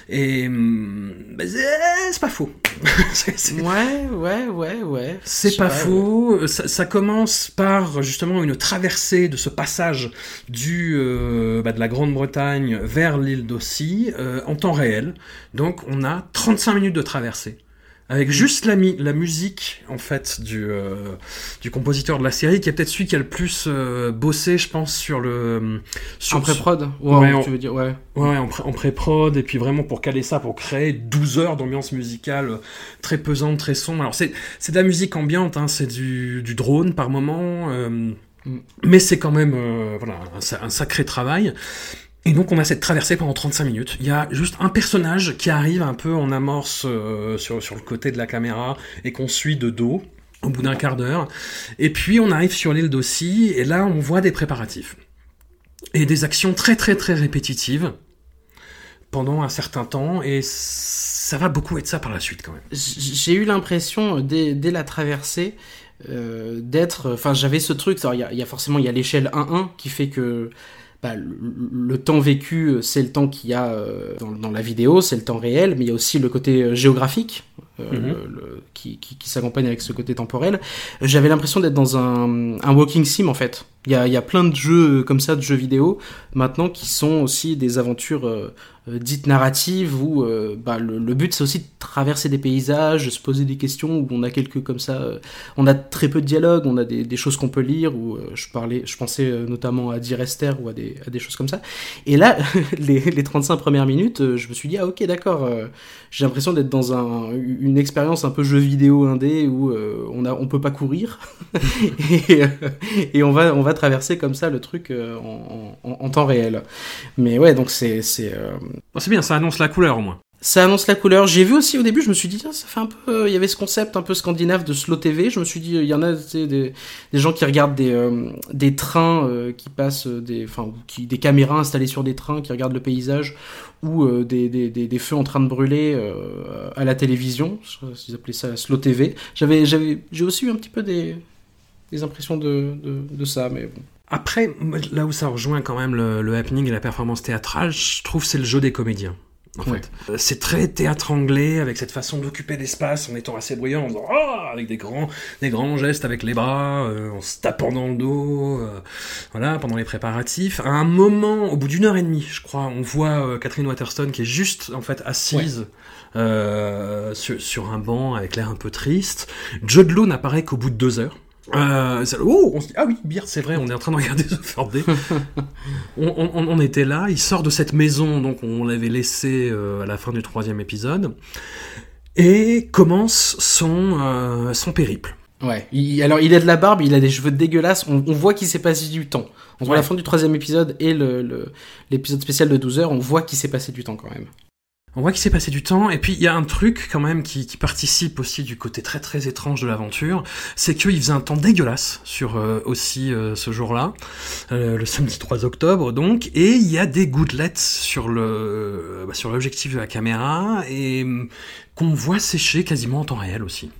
Et hum, bah, c'est pas faux. C'est- c'est- Ouais, ouais, ouais, ouais. C'est pas, ouais. faux. Ça, ça commence par justement une traversée de ce passage du euh, bah, de la Grande-Bretagne vers l'île d'Aussie euh, en temps réel. Donc on a 35 minutes de traversée avec juste la, mi- la musique en fait du, euh, du compositeur de la série, qui est peut-être celui qui a le plus euh, bossé, je pense, sur le sur En pré-prod Ouais, tu veux dire, ouais. Ouais, en, pré- en pré-prod, et puis vraiment pour caler ça, pour créer 12 heures d'ambiance musicale euh, très pesante, très sombre. Alors c'est, c'est de la musique ambiante, hein, c'est du, du drone par moment, euh, Mm. mais c'est quand même euh, voilà, un sacré travail. Et donc on a cette traversée pendant 35 minutes. Il y a juste un personnage qui arrive un peu en amorce euh, sur, le côté de la caméra et qu'on suit de dos au bout d'un quart d'heure. Et puis on arrive sur l'île d'Aussie et là on voit des préparatifs. Et des actions très très très répétitives pendant un certain temps et ça va beaucoup être ça par la suite quand même. J'ai eu l'impression, euh, dès, la traversée, euh, d'être... Enfin, j'avais ce truc, il y y a forcément, il y a l'échelle 1-1 qui fait que bah, le, le temps vécu, euh, c'est le temps qu'il y a euh, dans, dans la vidéo, c'est le temps réel, mais il y a aussi le côté euh, géographique euh, Mhm. le- le- qui, qui, qui s'accompagne avec ce côté temporel. J'avais l'impression d'être dans un, un walking sim en fait. Il y a, il y a plein de jeux comme ça, de jeux vidéo, maintenant qui sont aussi des aventures euh, dites narratives où euh, bah, le, le but c'est aussi de traverser des paysages, se poser des questions où on a quelques comme ça, euh, on a très peu de dialogue, on a des, des choses qu'on peut lire où euh, je parlais, je pensais euh, notamment à Direster ou à des, à des choses comme ça. Et là, les, les 35 premières minutes, euh, je me suis dit ah ok d'accord, j'ai l'impression d'être dans un, une expérience un peu jeu vidéo indé où on a on peut pas courir et, et on va on va traverser comme ça le truc en, en, en temps réel. Mais ouais donc c'est c'est C'est bien, ça annonce la couleur au moins. ça annonce la couleur. J'ai vu aussi au début, je me suis dit, tiens, ça fait un peu. euh, Il y avait ce concept un peu scandinave de slow TV. Je me suis dit, il y en a des, gens qui regardent des, euh, des trains euh, qui passent, euh, des, enfin, qui, des caméras installées sur des trains qui regardent le paysage ou euh, des, des, des, feux en train de brûler euh, à la télévision. S'ils appelaient ça slow TV. J'avais, j'avais, j'ai aussi eu un petit peu des, des impressions de, de, de ça, mais bon. Après, là où ça rejoint quand même le, le happening et la performance théâtrale, je trouve c'est le jeu des comédiens. En Ouais. fait, Euh, c'est très théâtre anglais avec cette façon d'occuper l'espace en étant assez bruyant, en faisant Ah avec des grands, des grands gestes avec les bras, euh, en se tapant dans le dos, euh, voilà, pendant les préparatifs. À un moment, au bout d'une heure et demie, je crois, on voit euh, Catherine Waterston qui est juste en fait assise euh, sur, sur un banc avec l'air un peu triste. Judd Law n'apparaît qu'au bout de deux heures. Euh, ça- oh, on se dit, ah oui, Beard, c'est vrai, on est en train de regarder The Third Day. on, on- on était là, il sort de cette maison, donc on l'avait laissé euh, à la fin du troisième épisode, et commence son, euh, son périple. Ouais. Il- alors, il a de la barbe, il a des cheveux dégueulasses. On, on voit qu'il s'est passé du temps. Entre Ouais. la fin du troisième épisode et le, le- l'épisode spécial de 12 heures, on voit qu'il s'est passé du temps quand même. On voit qu'il s'est passé du temps, et puis il y a un truc quand même qui, qui participe aussi du côté très très étrange de l'aventure, c'est qu'il faisait un temps dégueulasse sur euh, aussi euh, ce jour-là, euh, le samedi 3 octobre donc, et il y a des gouttelettes sur le bah, sur l'objectif de la caméra et hum, qu'on voit sécher quasiment en temps réel aussi.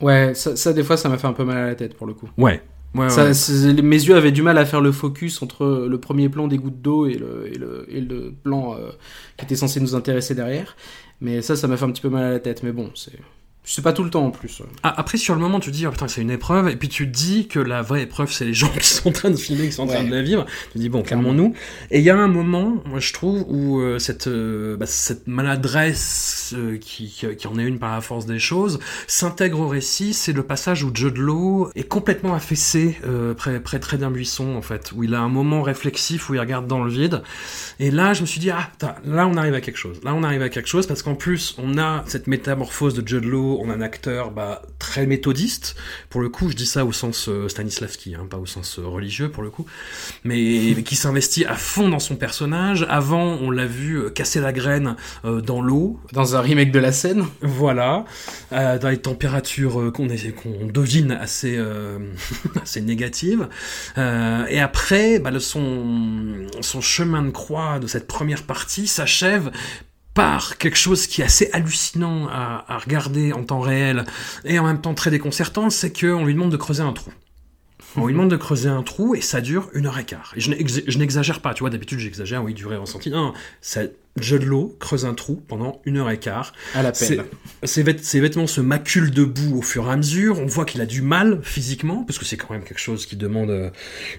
Ouais, ça, ça, des fois, ça m'a fait un peu mal à la tête pour le coup. Ouais. Ouais, Ça, ouais. c'est- mes yeux avaient du mal à faire le focus entre le premier plan des gouttes d'eau et le, et le, et le plan euh, qui était censé nous intéresser derrière. Mais ça, ça m'a fait un petit peu mal à la tête. Mais bon, c'est. C'est pas tout le temps en plus. Ah, après, sur le moment, tu te dis, oh putain, c'est une épreuve, et puis tu te dis que la vraie épreuve, c'est les gens qui sont en train de filmer, qui sont en train Ouais. de la vivre. Tu te dis, bon, calmons-nous. Et il y a un moment, moi, je trouve, où euh, cette, euh, bah, cette maladresse, euh, qui, qui, en est une par la force des choses, s'intègre au récit. C'est le passage où Judd Law est complètement affaissé euh, près, près, près d'un buisson, en fait, où il a un moment réflexif, où il regarde dans le vide. Et là, je me suis dit, ah, putain, là, on arrive à quelque chose. Là, on arrive à quelque chose, parce qu'en plus, on a cette métamorphose de Judd On a un acteur bah, très méthodiste. Pour le coup, je dis ça au sens euh, Stanislavski, hein, pas au sens euh, religieux, pour le coup. Mais qui s'investit à fond dans son personnage. Avant, on l'a vu euh, casser la graine dans l'eau. Dans un remake de la scène. Voilà. Dans les températures qu'on devine assez, assez négatives. Et après, bah, le, son, son chemin de croix de cette première partie s'achève par quelque chose qui est assez hallucinant à, regarder en temps réel et en même temps très déconcertant, c'est qu'on lui demande de creuser un trou. On lui demande de creuser un trou et ça dure une heure et quart. Et je n'ex- je n'exagère pas, tu vois, d'habitude j'exagère, oui, durée ressentie. Non, ça, Law creuse un trou pendant une heure et quart. À la peine. Ses, vêt- ses vêtements se maculent de boue au fur et à mesure. On voit qu'il a du mal physiquement, parce que c'est quand même quelque chose qui demande euh,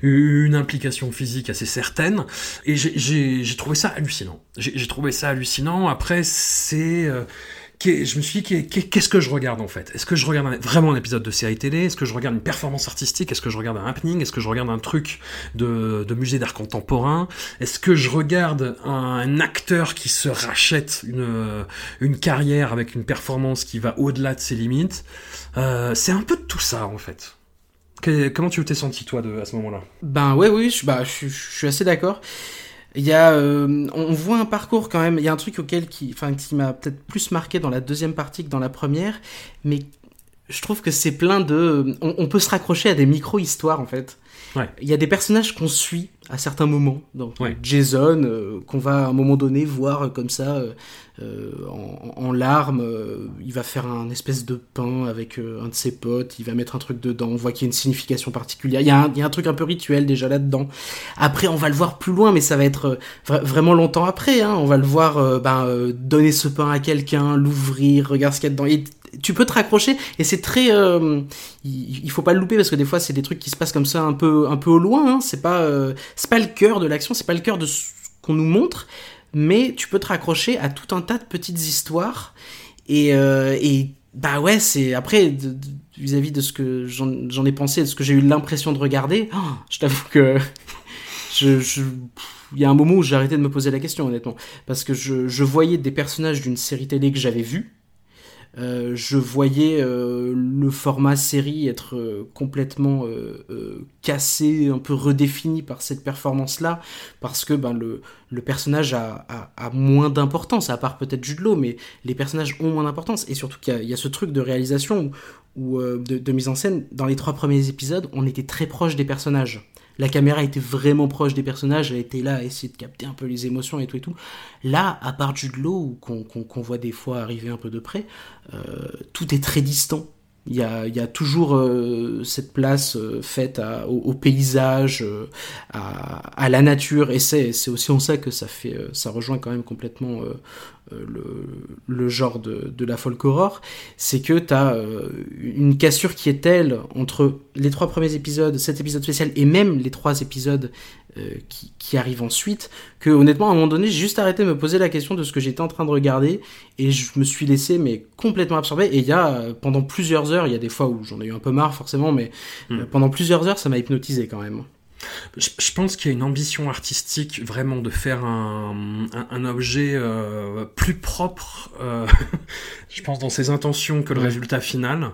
une implication physique assez certaine. Et j'ai- trouvé ça hallucinant. J'ai trouvé ça hallucinant. Après, c'est... euh, je me suis dit, qu'est- qu'est-ce que je regarde en fait? Est-ce que je regarde vraiment un épisode de série télé? Est-ce que je regarde une performance artistique? Est-ce que je regarde un happening? Est-ce que je regarde un truc de, musée d'art contemporain? Est-ce que je regarde un acteur qui se rachète une, carrière avec une performance qui va au-delà de ses limites? Euh, C'est un peu de tout ça en fait. Que- comment tu t'es senti toi de, à ce moment-là? Ben ouais, oui, je, bah, suis assez d'accord. Il y a, euh, on voit un parcours quand même. Il y a un truc auquel qui, enfin, qui m'a peut-être plus marqué dans la deuxième partie que dans la première, mais je trouve que c'est plein de, on, on peut se raccrocher à des micro-histoires en fait. Ouais. Il y a des personnages qu'on suit à certains moments. Donc Ouais. Jason, euh, qu'on va à un moment donné voir euh, comme ça euh, en, en larmes. euh, il va faire un espèce de pain avec un de ses potes. Il va mettre un truc dedans. On voit qu'il y a une signification particulière. Il y, a un, il y a un truc un peu rituel déjà là-dedans. Après, on va le voir plus loin, mais ça va être vra- vraiment longtemps après. Hein. On va le voir ben, donner ce pain à quelqu'un, l'ouvrir, regarde ce qu'il y a dedans. Et tu peux te raccrocher et c'est très euh, il, faut pas le louper parce que des fois c'est des trucs qui se passent comme ça un peu un peu au loin hein. c'est pas euh, c'est pas le cœur de l'action c'est pas le cœur de ce qu'on nous montre mais tu peux te raccrocher à tout un tas de petites histoires et euh, et bah ouais c'est après vis-à-vis de ce que j'en j'en ai pensé de ce que j'ai eu l'impression de regarder oh, je t'avoue que je, je- il y a un moment où j'ai arrêté de me poser la question honnêtement parce que je, je voyais des personnages d'une série télé que j'avais vue euh, je voyais euh, le format série être euh, complètement euh, cassé, un peu redéfini par cette performance-là, parce que ben, le, le personnage a, moins d'importance, à part peut-être Jude Law, mais les personnages ont moins d'importance, et surtout qu'il y y a ce truc de réalisation ou de, de mise en scène, dans les trois premiers épisodes, on était très proche des personnages. La caméra était vraiment proche des personnages, elle était là à essayer de capter un peu les émotions et tout et tout. Là, à part Jude Law, qu'on qu'on voit des fois arriver un peu de près, euh, tout est très distant. Il y a, toujours euh, cette place euh, faite au, paysage, euh, à, la nature, et c'est aussi en ça que ça fait, ça rejoint quand même complètement le, genre de, la folk horror, c'est que t'as euh, une cassure qui est telle entre les trois premiers épisodes, cet épisode spécial, et même les trois épisodes qui, qui arrivent ensuite, que honnêtement à un moment donné j'ai juste arrêté de me poser la question de ce que j'étais en train de regarder et je me suis laissé mais complètement absorbé et il y a euh, pendant plusieurs heures il y a des fois où j'en ai eu un peu marre forcément mais euh, pendant plusieurs heures ça m'a hypnotisé quand même Je, je pense qu'il y a une ambition artistique vraiment de faire un, un, un objet euh, plus propre, euh, je pense, dans ses intentions que le Ouais. résultat final.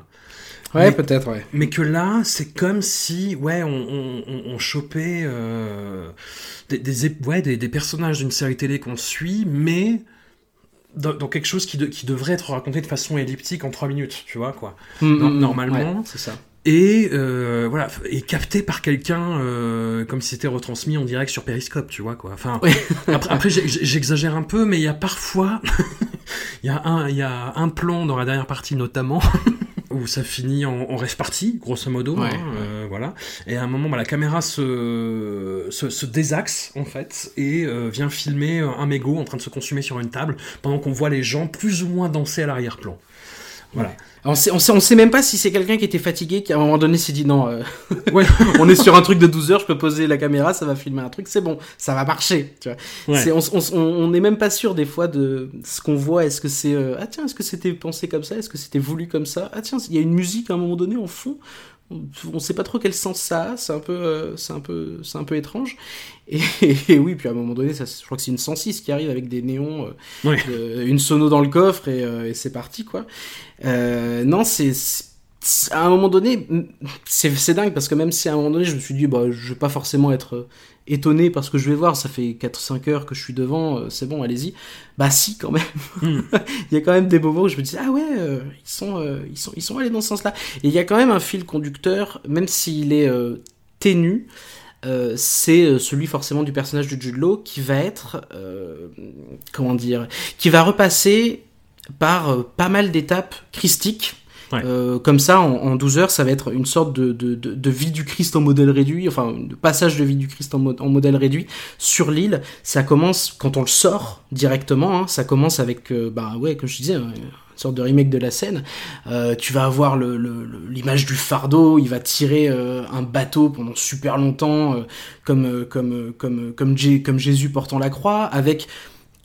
Ouais peut-être ouais Mais que là, c'est comme si, ouais, on, on, chopait euh, des, ouais, des, des personnages d'une série télé qu'on suit, mais dans, dans quelque chose qui, de- qui devrait être raconté de façon elliptique en trois minutes, tu vois, quoi. Mm, Non, normalement. ouais, c'est ça Et euh, voilà, et capté par quelqu'un euh, comme si c'était retransmis en direct sur Periscope, tu vois quoi. Enfin, Ouais. après, après, j'exagère un peu, mais il y a parfois, il y a un, il y a un plan dans la dernière partie notamment où ça finit en, en rêve partie, grosso modo, Ouais, hein, euh, voilà. Et à un moment, bah, la caméra se, se, se désaxe en fait et euh, vient filmer un mégot en train de se consumer sur une table pendant qu'on voit les gens plus ou moins danser à l'arrière-plan. Voilà. On sait, on sait on sait même pas si c'est quelqu'un qui était fatigué qui à un moment donné s'est dit non euh, Ouais. on est sur un truc de 12 heures je peux poser la caméra ça va filmer un truc c'est bon ça va marcher tu vois Ouais. On, on n'est même pas sûr des fois de ce qu'on voit. Est-ce que c'est euh, ah tiens, est-ce que c'était pensé comme ça Est-ce que c'était voulu comme ça Ah tiens, il y a une musique à un moment donné en fond. On, on sait pas trop quel sens ça a. C'est un peu, euh, c'est un peu, c'est un peu étrange. Et, et oui, puis à un moment donné, ça, je crois que c'est une 106 qui arrive avec des néons, euh, de- une sono dans le coffre et, euh, et c'est parti quoi. Non, c'est à un moment donné, c'est c'est dingue parce que même si à un moment donné je me suis dit, bah, je vais pas forcément être étonné parce que je vais voir, ça fait 4-5 heures que je suis devant, euh, c'est bon, allez-y. Bah si, quand même. Hmm. il y a quand même des moments où je me dis, ah ouais, euh, ils, sont, euh, ils, sont, ils sont allés dans ce sens-là. Et il y a quand même un fil conducteur, même s'il est euh, ténu, euh, c'est celui forcément du personnage de Jude Law qui va être, euh, comment dire, qui va repasser par euh, pas mal d'étapes christiques. Euh, comme ça, en, en 12 heures, ça va être une sorte de, vie du Christ en modèle réduit, enfin, de passage de vie du Christ en, mo- en modèle réduit sur l'île. Ça commence, quand on le sort directement, hein, ça commence avec, euh, bah ouais, comme je disais, hein, une sorte de remake de la scène. Euh, tu vas avoir l'image du fardeau, il va tirer euh, un bateau pendant super longtemps, comme Jésus portant la croix, avec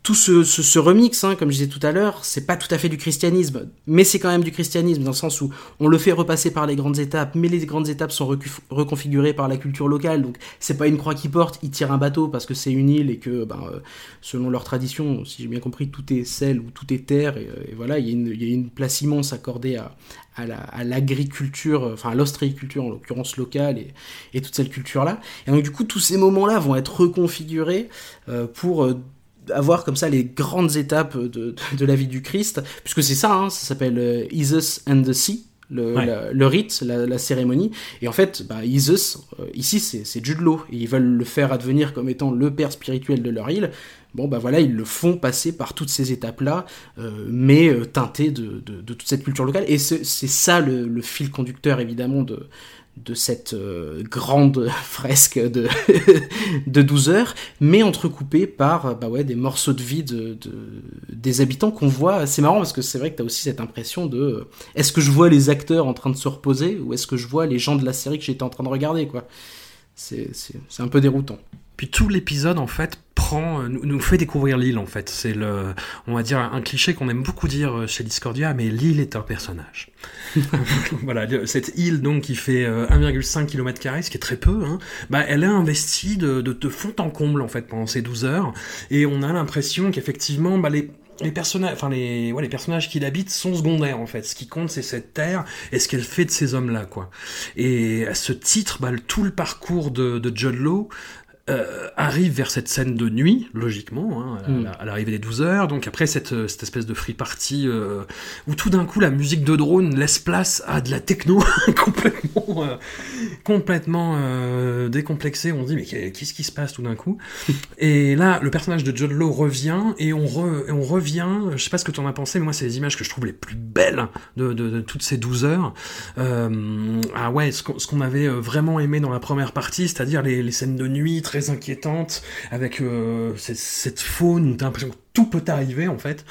tout ce, ce, ce remix, hein, comme je disais tout à l'heure, c'est pas tout à fait du christianisme, mais c'est quand même du christianisme dans le sens où on le fait repasser par les grandes étapes, mais les grandes étapes sont reconfigurées par la culture locale, donc c'est pas une croix qui porte, ils tirent un bateau parce que c'est une île et que, ben, euh, selon leur tradition, si j'ai bien compris, tout est sel ou tout est terre, et, euh, voilà, il y, a une, il y, a une place immense accordée à, à l'agriculture, la, enfin à l'ostréiculture en l'occurrence locale et, et, toute cette culture-là. Et donc du coup, tous ces moments-là vont être reconfigurés euh, pour euh, avoir comme ça les grandes étapes de, de, de la vie du Christ, puisque c'est ça, hein, ça s'appelle euh, Jesus and the Sea. Le, ouais. la, le, rite, la, la, cérémonie. Et en fait, bah, Isis, euh, ici, c'est Jude Law. Et ils veulent le faire advenir comme étant le père spirituel de leur île. Bon, bah voilà, ils le font passer par toutes ces étapes-là, euh, mais euh, teinté de, de, de, toute cette culture locale. Et c'est ça le, le, fil conducteur, évidemment, de, de cette euh, grande fresque de, de 12 heures, mais entrecoupée par bah ouais, des morceaux de vie de, de des habitants qu'on voit. C'est marrant parce que c'est vrai que tu as aussi cette impression de est-ce que je vois les acteurs en train de se reposer ou est-ce que je vois les gens de la série que j'étais en train de regarder quoi C'est un peu déroutant. Puis tout l'épisode en fait prend, nous, nous fait découvrir l'île en fait. C'est le, on va dire un cliché qu'on aime beaucoup dire chez Discordia, mais l'île est un personnage. voilà, cette île donc qui fait 1,5 km ce qui est très peu, hein, bah elle est investie de, de, de, fond en comble en fait pendant ces 12 heures, et on a l'impression qu'effectivement bah, les les personnages, enfin les, ouais, les personnages qui l'habitent sont secondaires en fait. Ce qui compte, c'est cette terre et ce qu'elle fait de ces hommes-là, quoi. Et à ce titre, bah, tout le parcours de, de Judd Law euh, arrive vers cette scène de nuit, logiquement, hein, à, mm. à l'arrivée des 12 heures. Donc après cette, cette espèce de free party euh, où tout d'un coup la musique de drone laisse place à de la techno complètement, euh, complètement euh, décomplexée. On dit mais qu'est-ce qui se passe tout d'un coup Et là, le personnage de Judd Law revient et on, re, et on revient. Je sais pas ce que tu en as pensé, mais moi c'est les images que je trouve les plus belles de, de, de toutes ces 12 heures. Euh, ah ouais, ce qu'on, qu'on avait vraiment aimé dans la première partie, c'est-à-dire les, les scènes de nuit très inquiétante, avec euh, cette, cette faune où t'as l'impression que tout peut arriver en fait.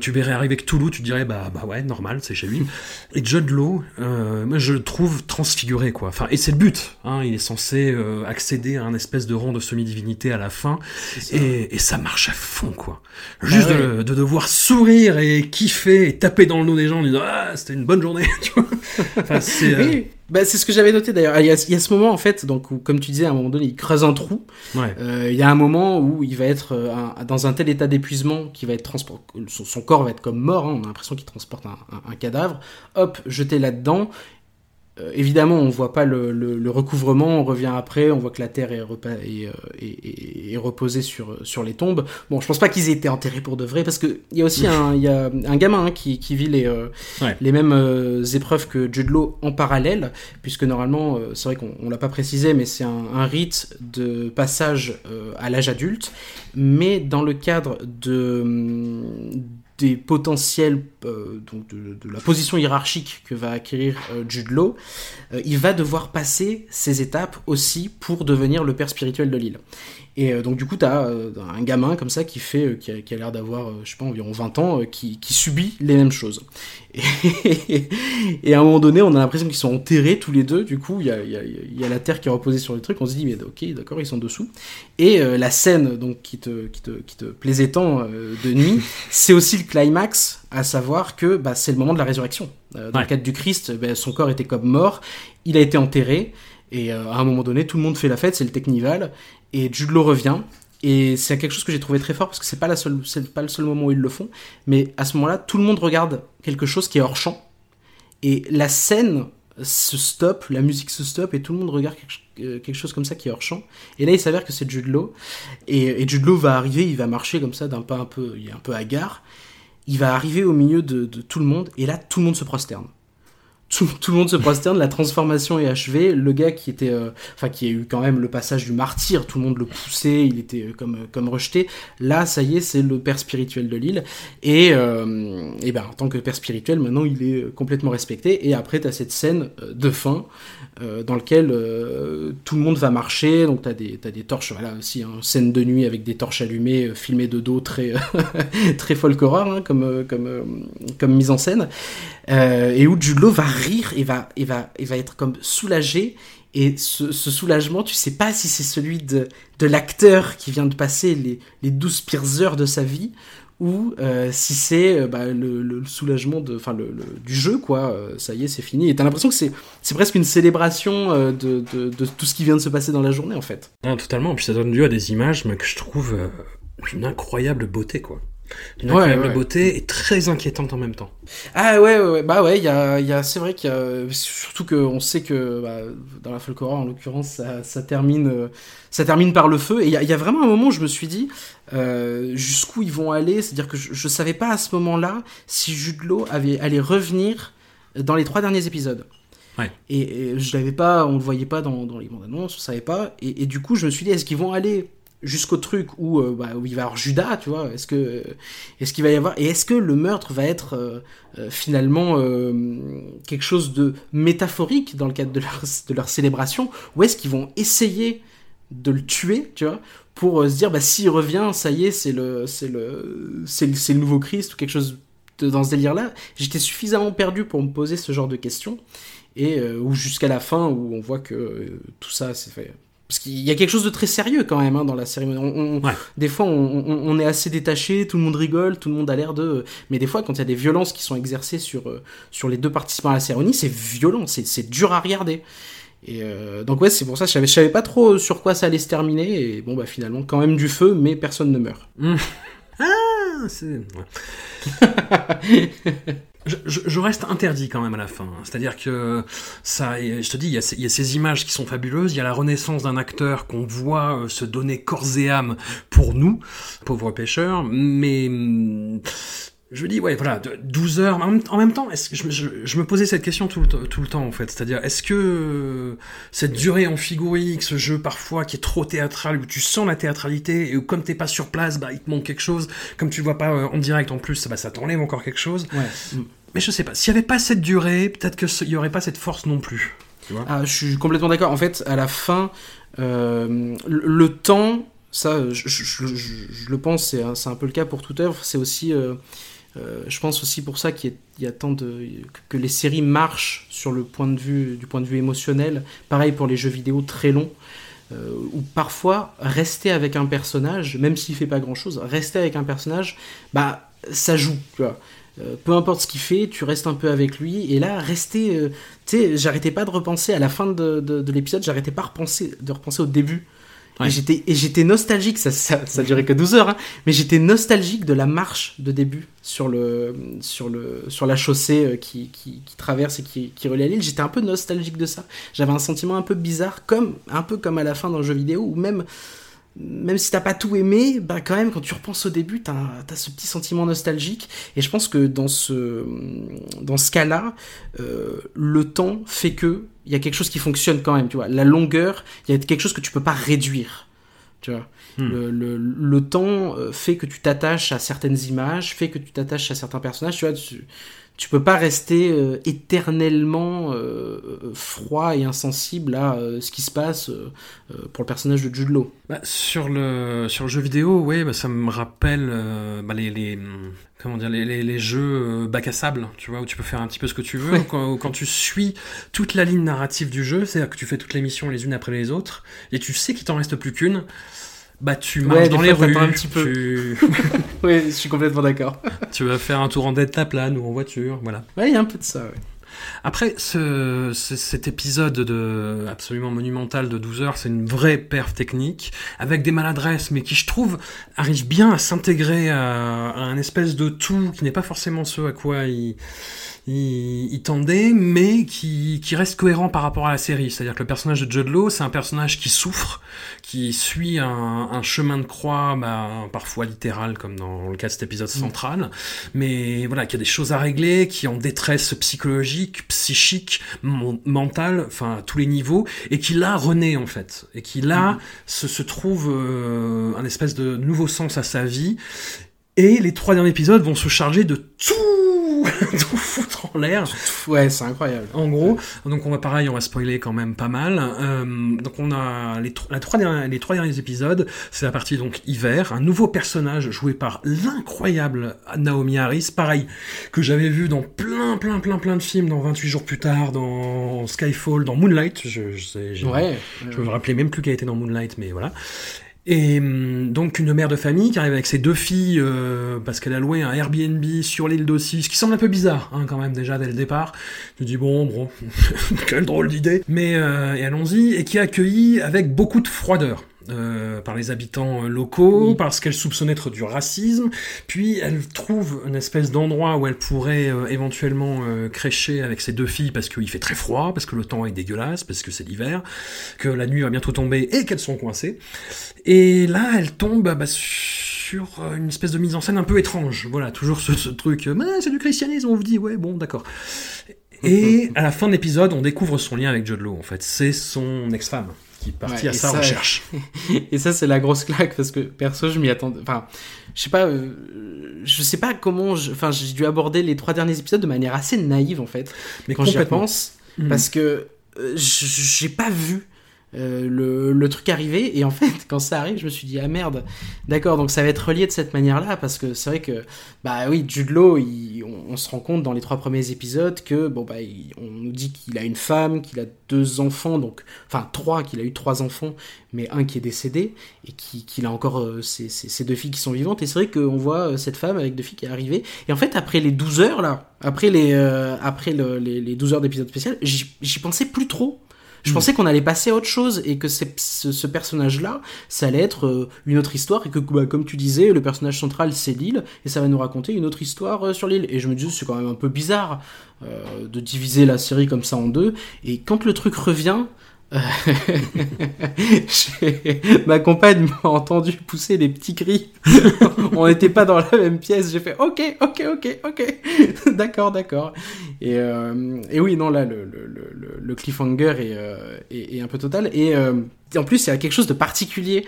Tu verrais arriver que Toulouse, tu dirais bah bah ouais normal, c'est chez lui. Et Judd Law, euh, moi je le trouve transfiguré quoi. Enfin et c'est le but. Hein, il est censé euh, accéder à un espèce de rang de semi-divinité à la fin, ça. Et, et, ça marche à fond quoi. Juste ah ouais. de, de, devoir sourire et kiffer et taper dans le dos des gens en disant ah c'était une bonne journée. Enfin, c'est oui. Bah, c'est ce que j'avais noté d'ailleurs. Il, y a, il y a ce moment en fait, donc où, comme tu disais, à un moment donné, il creuse un trou. Ouais. Euh, il y a un moment où il va être euh, un, dans un tel état d'épuisement qu'il va être transport, son, corps va être comme mort. Hein, on a l'impression qu'il transporte un, un, un, cadavre. Hop, jeté là-dedans. Euh, évidemment, on voit pas le, le, le, recouvrement. On revient après, on voit que la terre est, repa est, est, est, est, reposée sur sur les tombes. Bon, je pense pas qu'ils aient été enterrés pour de vrai, parce que il y a aussi un il y a un gamin hein, qui, qui vit les euh, ouais. les mêmes euh, épreuves que Jude Law en parallèle, puisque normalement, euh, c'est vrai qu'on on l'a pas précisé, mais c'est un, un, rite de passage euh, à l'âge adulte, mais dans le cadre de des potentiels euh, donc de, la position hiérarchique que va acquérir euh, Jude Law, euh, il va devoir passer ces étapes aussi pour devenir le père spirituel de l'île. Et euh, donc du coup, tu as euh, un gamin comme ça qui fait, euh, qui a, qui a l'air d'avoir, je sais pas, environ 20 ans, qui, qui subit les mêmes choses. Et, et à un moment donné, on a l'impression qu'ils sont enterrés tous les deux. Du coup, il y a, y, a, y a, la terre qui est reposée sur les trucs. On se dit, mais ok, d'accord, ils sont dessous. Et euh, la scène donc qui te, qui te, qui te plaisait tant euh, de nuit, c'est aussi le climax, à savoir que bah, c'est le moment de la résurrection. Euh, dans ouais. le cadre du Christ, bah, son corps était comme mort, il a été enterré. Et à un moment donné, tout le monde fait la fête, c'est le Technival, et Jude revient. Et c'est quelque chose que j'ai trouvé très fort parce que c'est pas la seule, pas le seul moment où ils le font. Mais à ce moment-là, tout le monde regarde quelque chose qui est hors champ. Et la scène se stoppe, la musique se stoppe et tout le monde regarde quelque, quelque chose comme ça qui est hors champ. Et là, il s'avère que c'est Jude. Et, et va arriver, il va marcher comme ça d'un pas un peu, il est un peu hagard. Il va arriver au milieu de, de tout le monde et là, tout le monde se prosterne tout, tout, le monde se prosterne, la transformation est achevée. Le gars qui était, euh, enfin qui a eu quand même le passage du martyr, tout le monde le poussait, il était euh, comme comme rejeté. Là, ça y est, c'est le père spirituel de l'île. Et, euh, et ben en tant que père spirituel, maintenant il est complètement respecté. Et après, t'as cette scène de fin euh, dans lequel euh, tout le monde va marcher. Donc t'as des t'as des torches, voilà aussi, hein, scène de nuit avec des torches allumées, euh, filmées de dos, très très folk horror hein, comme comme comme mise en scène. et où Jude Law va rire et va, et va, et va être comme soulagé Et ce, soulagement, tu sais pas si c'est celui de, l'acteur qui vient de passer les, les 12 pires heures de sa vie ou euh, si c'est euh, bah, le, soulagement du jeu, quoi. Euh, ça y est, c'est fini. Et t'as l'impression que c'est, presque une célébration de, de, tout ce qui vient de se passer dans la journée, en fait. Non, totalement. Puis ça donne lieu à des images mais que je trouve d'une incroyable beauté, quoi. Incroyable ouais. beauté et très inquiétante en même temps. Ah ouais, ouais, ouais. bah ouais, il y a, y a, c'est vrai qu'il y a, surtout que on sait que bah, dans la folk horror, en l'occurrence, ça, ça termine, euh, ça termine par le feu. Et il y a, il y a vraiment un moment où je me suis dit euh, jusqu'où ils vont aller? C'est-à-dire que je, je savais pas à ce moment-là si Jude Law avait allait revenir dans les trois derniers épisodes. Ouais. Et, et je l'avais pas, on le voyait pas dans, dans les bandes annonces, on savait pas. Et, et du coup, je me suis dit, est-ce qu'ils vont aller jusqu'au truc où, euh, bah, où il va y avoir Judas, tu vois Est-ce que est-ce qu'il va y avoir et est-ce que le meurtre va être euh, euh, finalement quelque chose de métaphorique dans le cadre de leur, célébration ou est-ce qu'ils vont essayer de le tuer, tu vois, pour se dire bah s'il revient, ça y est, c'est le c'est le c'est le, nouveau Christ ou quelque chose de- dans ce délire-là. J'étais suffisamment perdu pour me poser ce genre de questions et ou jusqu'à la fin où on voit que tout ça c'est fait parce qu'il y a quelque chose de très sérieux quand même hein, dans la cérémonie. On, on- Ouais. Des fois, on, est assez détaché, tout le monde rigole, tout le monde a l'air de. Mais des fois, quand il y a des violences qui sont exercées sur euh, sur les deux participants à la cérémonie, c'est violent, c'est dur à regarder. Et euh, donc ouais, c'est pour ça que je savais, je savais pas trop sur quoi ça allait se terminer. Et bon bah finalement, quand même du feu, mais personne ne meurt. Ah, c'est... ouais. je, je- reste interdit quand même à la fin. C'est-à-dire que ça, je te dis, il y, a ces, il y a ces images qui sont fabuleuses. Il y a la renaissance d'un acteur qu'on voit euh, se donner corps et âme pour nous, pauvres pêcheurs. Mais hum, je me dis, ouais, voilà, de- 12 heures. En même, temps, est-ce que je, je- je me posais cette question tout le, tout le temps, en fait. C'est-à-dire, est-ce que euh, cette durée en figurique, ce jeu parfois qui est trop théâtral, où tu sens la théâtralité, et où comme t'es pas sur place, bah, il te manque quelque chose. Comme tu le vois pas euh, en direct en plus, bah, ça t'enlève encore quelque chose. Ouais. Mais je sais pas, s'il y avait pas cette durée, peut-être qu'il y aurait pas cette force non plus. Tu vois? Ah, je suis complètement d'accord. En fait, à la fin, euh, le, le temps, ça, je, le pense, c'est un, c'est un peu le cas pour toute œuvre. C'est aussi, euh, euh, je pense aussi pour ça qu'il y, a- tant de que, les séries marchent sur le point de vue du point de vue émotionnel. Pareil pour les jeux vidéo très longs. Euh, où parfois rester avec un personnage, même s'il fait pas grand chose, rester avec un personnage, bah ça joue. Euh, peu importe ce qu'il fait, tu restes un peu avec lui. Et là, rester, tu sais, j'arrêtais pas de repenser à la fin de l'épisode, j'arrêtais pas repenser, de repenser au début. Ouais. Et j'étais nostalgique, ça, ça, ça durait que 12 heures, hein, mais j'étais nostalgique de la marche de début sur le sur le sur la chaussée euh, qui, qui, qui traverse et qui, qui relie à l'île. J'étais un peu nostalgique de ça. J'avais un sentiment un peu bizarre, comme un peu comme à la fin d'un jeu vidéo, où même même si t'as pas tout aimé, bah quand même quand tu repenses au début, t'as as ce petit sentiment nostalgique. Et je pense que dans ce dans ce cas-là, euh, le temps fait que il y a quelque chose qui fonctionne quand même. Tu vois, la longueur, il y a quelque chose que tu peux pas réduire. Tu vois, Hmm. le, le, le temps euh, fait que tu t'attaches à certaines images, fait que tu t'attaches à certains personnages. Tu vois, tu, tu peux pas rester euh, éternellement euh, froid et insensible à euh, ce qui se passe euh, euh, pour le personnage de Jude Law. Bah, sur le sur le jeu vidéo, ouais, bah, ça me rappelle euh, bah, les, les comment dire les, les, les jeux bac à sable, tu vois, où tu peux faire un petit peu ce que tu veux. Quand, quand tu suis toute la ligne narrative du jeu, c'est-à-dire que tu fais toutes les missions les unes après les autres, et tu sais qu'il t'en reste plus qu'une. Bah tu marches Ouais, dans les rues, un petit peu. tu, Oui, je suis complètement d'accord. tu vas faire un tour en delta plane ou en voiture, voilà. Ouais, il y a un peu de ça, ouais. Après, ce, ce- cet épisode de, absolument monumental de 12 heures, c'est une vraie perf technique, avec des maladresses, mais qui, je trouve, arrive bien à s'intégrer à, à un espèce de tout qui n'est pas forcément ce à quoi il, il, il tendait, mais qui, qui reste cohérent par rapport à la série. C'est-à-dire que le personnage de Judd Law, c'est un personnage qui souffre, qui suit un, un chemin de croix, bah, parfois littéral, comme dans le cas de cet épisode central, mais voilà, qui a des choses à régler, qui est en détresse psychologique, psychique, mentale, enfin à tous les niveaux, et qui là renaît en fait, et qui là se, se trouve euh, un espèce de nouveau sens à sa vie. Et les trois derniers épisodes vont se charger de tout, tout foutre en l'air. Ouais, c'est incroyable. En gros, donc on va pareil, on va spoiler quand même pas mal. Euh, donc on a les, la trois derniers, les trois derniers épisodes, c'est la partie donc hiver, un nouveau personnage joué par l'incroyable Naomi Harris, pareil que j'avais vu dans plein plein plein plein de films, dans 28 jours plus tard, dans Skyfall, dans Moonlight. Je, je sais, Ouais. je me rappelais même plus qu'elle était dans Moonlight, mais voilà. Et hum, donc une mère de famille qui arrive avec ses deux filles euh, parce qu'elle a loué un Airbnb sur l'île d'Ossie, ce qui semble un peu bizarre hein, quand même déjà dès le départ. Je me dis bon, bon, quelle drôle d'idée. Mais euh, allons-y et qui est accueillie avec beaucoup de froideur. Euh, par les habitants euh, locaux, parce qu'elle soupçonne être du racisme, puis elle trouve une espèce d'endroit où elle pourrait euh, éventuellement crécher avec ses deux filles parce qu'il fait très froid, parce que le temps est dégueulasse, parce que c'est l'hiver, que la nuit va bientôt tomber et qu'elles sont coincées. Et là, elle tombe bah, sur une espèce de mise en scène un peu étrange. Voilà, toujours ce, ce truc, c'est du christianisme, on vous dit, ouais, bon, d'accord. Et à la fin de l'épisode, on découvre son lien avec Judd Law, en fait. C'est son ex-femme qui est partie Ouais, à et sa ça, recherche. Et ça, c'est la grosse claque parce que perso, je m'y attendais. Enfin, je sais pas, euh, je sais pas comment. je- Enfin, j'ai dû aborder les trois derniers épisodes de manière assez naïve en fait. Mais quand j'y repense, Mhm. parce que euh, j'ai pas vu. Euh, le, le truc arriver et en fait quand ça arrive je me suis dit ah merde. D'accord donc ça va être relié de cette manière là parce que c'est vrai que bah oui Jude on, se rend compte dans les trois premiers épisodes que bon bah on nous dit qu'il a une femme qu'il a deux enfants donc enfin trois qu'il a eu trois enfants mais un qui est décédé et qui- qu'il a encore euh, ses, deux filles qui sont vivantes. Et c'est vrai qu'on voit euh, cette femme avec deux filles qui est arrivée. Et en fait après les 12 heures là après les euh, après le- les, les 12 heures d'épisode spécial j'y pensais plus trop je pensais qu'on allait passer à autre chose et que c'est- ce, ce personnage-là, ça allait être euh, une autre histoire et que, bah, comme tu disais, le personnage central c'est l'île et ça va nous raconter une autre histoire euh, sur l'île. Et je me disais, c'est quand même un peu bizarre euh, de diviser la série comme ça en deux. Et quand le truc revient, ma compagne m'a entendu pousser des petits cris. On n'était pas dans la même pièce. J'ai fait OK, OK, OK, OK. d'accord, d'accord. Et, euh, et oui, non, là, le, cliffhanger est, euh, est, un peu total. Et euh, en plus, il y a quelque chose de particulier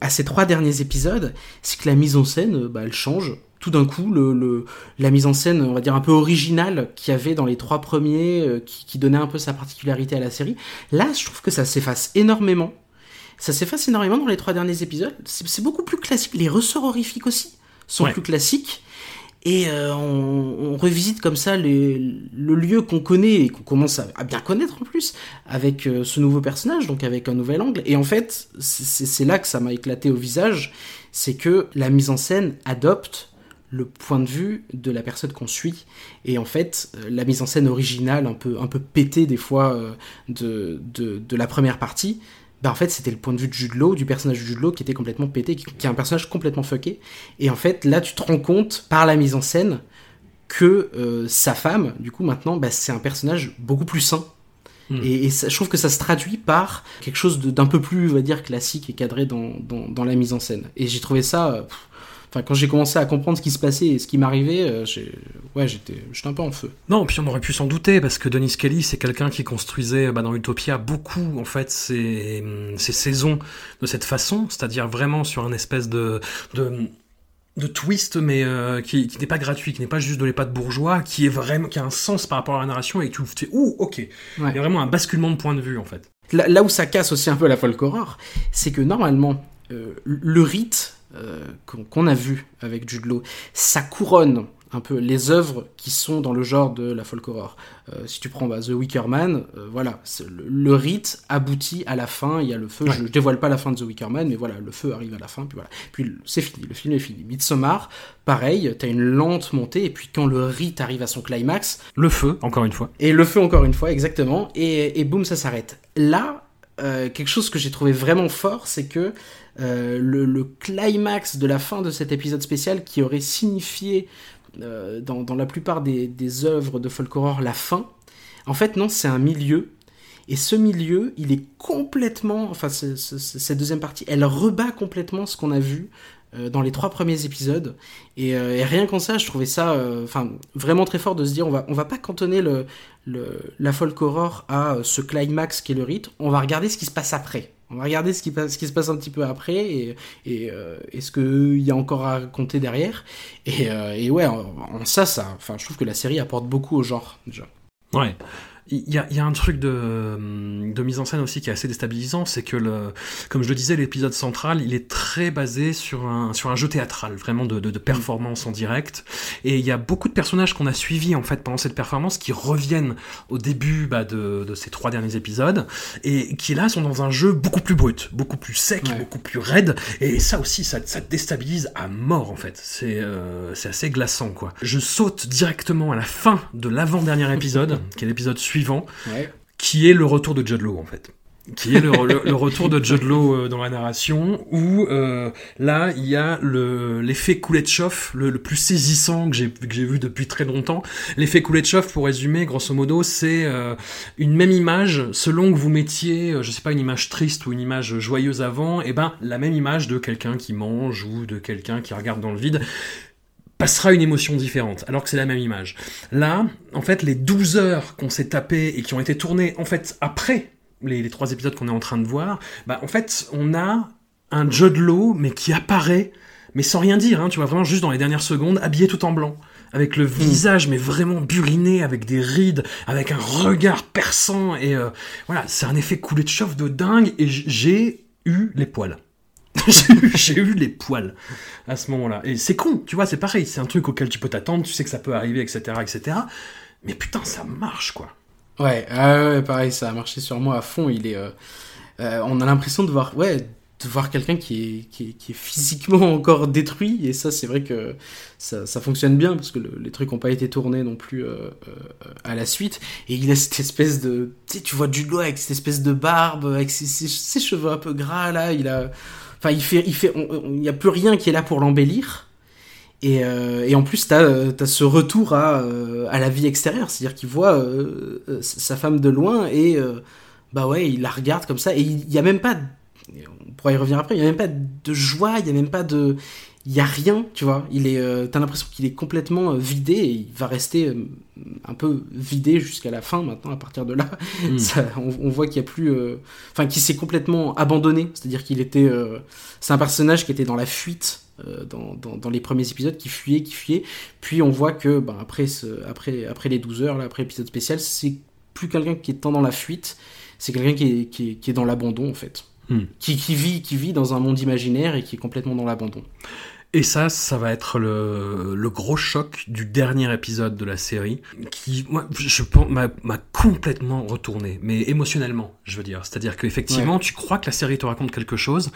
à ces trois derniers épisodes, c'est que la mise en scène, bah, elle change. Tout d'un coup, le, le, la mise en scène, on va dire un peu originale qu'il y avait dans les trois premiers, euh, qui, qui donnait un peu sa particularité à la série, là, je trouve que ça s'efface énormément. Ça s'efface énormément dans les trois derniers épisodes. C'est beaucoup plus classique. Les ressorts horrifiques aussi sont Ouais. plus classiques. Et euh, on, on revisite comme ça les- le lieu qu'on connaît et qu'on commence à, à bien connaître en plus avec euh, ce nouveau personnage, donc avec un nouvel angle. Et en fait, c'est- c'est c'est là que ça m'a éclaté au visage, c'est que la mise en scène adopte le point de vue de la personne qu'on suit. Et en fait, euh, la mise en scène originale, un peu, un peu pétée des fois euh, de, de, de la première partie, bah en fait c'était le point de vue de Jude Law, du personnage de Jude Law qui était complètement pété, qui, qui est un personnage complètement fucké. Et en fait là tu te rends compte par la mise en scène que euh, sa femme, du coup maintenant, bah, c'est un personnage beaucoup plus sain. Hmm. Et, et ça- je trouve que ça se traduit par quelque chose d'un peu plus, on va dire, classique et cadré dans, dans, dans la mise en scène. Et j'ai trouvé ça... pff, Enfin, quand j'ai commencé à comprendre ce qui se passait et ce qui m'arrivait, euh, ouais, j'étais un peu en feu. Non, puis on aurait pu s'en douter, parce que Denis Kelly, c'est quelqu'un qui construisait bah, dans Utopia beaucoup, en fait, ses, ses saisons de cette façon, c'est-à-dire vraiment sur un espèce de, de, de twist, mais euh, qui, qui n'est pas gratuit, qui n'est pas juste de l'épate bourgeois, qui est vraiment, qui a un sens par rapport à la narration et que tu fais, ouh, ok. Il y a vraiment un basculement de point de vue, en fait. Là, là où ça casse aussi un peu la folk horror, c'est que normalement, euh, le rite euh, qu'on a vu avec Jude Law, ça couronne un peu les œuvres qui sont dans le genre de la folk horror. Euh, si tu prends bah, The Wicker Man, euh, voilà, le, le rite aboutit à la fin, il y a le feu, Ouais. je, je dévoile pas la fin de The Wicker Man, mais voilà, le feu arrive à la fin, puis voilà. Puis c'est fini, le film est fini. Midsommar, pareil, t'as une lente montée, et puis quand le rite arrive à son climax, Le feu, encore une fois. et le feu encore une fois, exactement. Et, et boum, ça s'arrête. Là, euh, quelque chose que j'ai trouvé vraiment fort, c'est que euh, le, climax de la fin de cet épisode spécial qui aurait signifié euh, dans, la plupart des, œuvres de folk horror la fin, en fait non, c'est un milieu. Et ce milieu, il est complètement, enfin ce- ce- ce- cette deuxième partie, elle rebat complètement ce qu'on a vu dans les trois premiers épisodes. Et, euh, et rien qu'en ça, je trouvais ça, euh, enfin vraiment très fort de se dire, on va, on va pas cantonner le, le, la folk horror à euh, ce climax qui est le rite, on va regarder ce qui se passe après. On va regarder ce qui, ce qui se passe un petit peu après et, et, euh, ce qu'il y a encore à raconter derrière. Et, euh, et ouais, en, en ça, ça, je trouve que la série apporte beaucoup au genre déjà. Ouais. Il y, y a un truc de, de mise en scène aussi qui est assez déstabilisant, c'est que, le, comme je le disais, l'épisode central, il est très basé sur un, sur un jeu théâtral, vraiment de, de, de performance en direct. Et il y a beaucoup de personnages qu'on a suivis en fait pendant cette performance qui reviennent au début bah, de, de ces trois derniers épisodes et qui là sont dans un jeu beaucoup plus brut, beaucoup plus sec, Ouais. beaucoup plus raide. Et ça aussi, ça, ça déstabilise à mort en fait. C'est euh, c'est assez glaçant quoi. Je saute directement à la fin de l'avant-dernier épisode, qui est l'épisode suivant Ouais. qui est le retour de Judd Law en fait. Qui est le, le- le retour de Judd Law euh, dans la narration où euh, là il y a le l'effet le, le plus saisissant que j'ai vu depuis très longtemps. L'effet Kuleshov pour résumer grosso modo c'est euh, une même image selon que vous mettiez je sais pas une image triste ou une image joyeuse avant et ben la même image de quelqu'un qui mange ou de quelqu'un qui regarde dans le vide passera une émotion différente, alors que c'est la même image. Là, en fait, les 12 heures qu'on s'est tapées et qui ont été tournées, en fait, après les, les trois épisodes qu'on est en train de voir, bah, en fait, on a un Judd Law, mais qui apparaît, mais sans rien dire, hein, tu vois, vraiment juste dans les dernières secondes, habillé tout en blanc. Avec le visage, mais vraiment buriné, avec des rides, avec un regard perçant, et euh, voilà, c'est un effet coulé de chauffe de dingue, et j'ai eu les poils. j'ai eu- les poils à ce moment-là. Et c'est con, tu vois, c'est pareil, c'est un truc auquel tu peux t'attendre, tu sais que ça peut arriver, etc., etc. Mais putain, ça marche, quoi. Ouais, pareil, ça a marché sur moi à fond. Il est, euh, euh, on a l'impression de voir, ouais, de voir quelqu'un qui est, qui est, physiquement encore détruit. Et ça, c'est vrai que ça, ça fonctionne bien parce que le- les trucs n'ont pas été tournés non plus euh, à la suite. Et il a cette espèce de, tu sais, tu vois Law avec cette espèce de barbe, avec ses cheveux un peu gras là. Il a, enfin, il fait, il fait, il n'y a plus rien qui est là pour l'embellir. Et, euh, en plus, t'as euh, as ce retour à, euh, à la vie extérieure, c'est-à-dire qu'il voit sa femme de loin et bah ouais, il la regarde comme ça et il y a même pas, on pourra y revenir après, il y a même pas de joie, il y a même pas de, il y a rien, tu vois. Il est, euh, t'as l'impression qu'il est complètement euh, vidé et il va rester euh, un peu vidé jusqu'à la fin maintenant. À partir de là, Mm. ça, on, on voit qu'il y a plus, enfin, qu'il s'est complètement abandonné, c'est-à-dire qu'il était, c'est un personnage qui était dans la fuite dans, dans, dans les premiers épisodes, qui fuyait, qui fuyait. Puis on voit que ben, après, ce, après, après les 12 heures, là, après l'épisode spécial, c'est plus quelqu'un qui est tant dans la fuite, c'est quelqu'un qui est, qui, est, qui est dans l'abandon en fait. Hmm. Qui, qui, vit, qui vit dans un monde imaginaire et qui est complètement dans l'abandon. Et ça, ça va être le, le gros choc du dernier épisode de la série, qui, moi, je pense, m'a complètement retourné, mais émotionnellement, je veux dire. C'est-à-dire qu'effectivement, tu crois que la série te raconte quelque chose,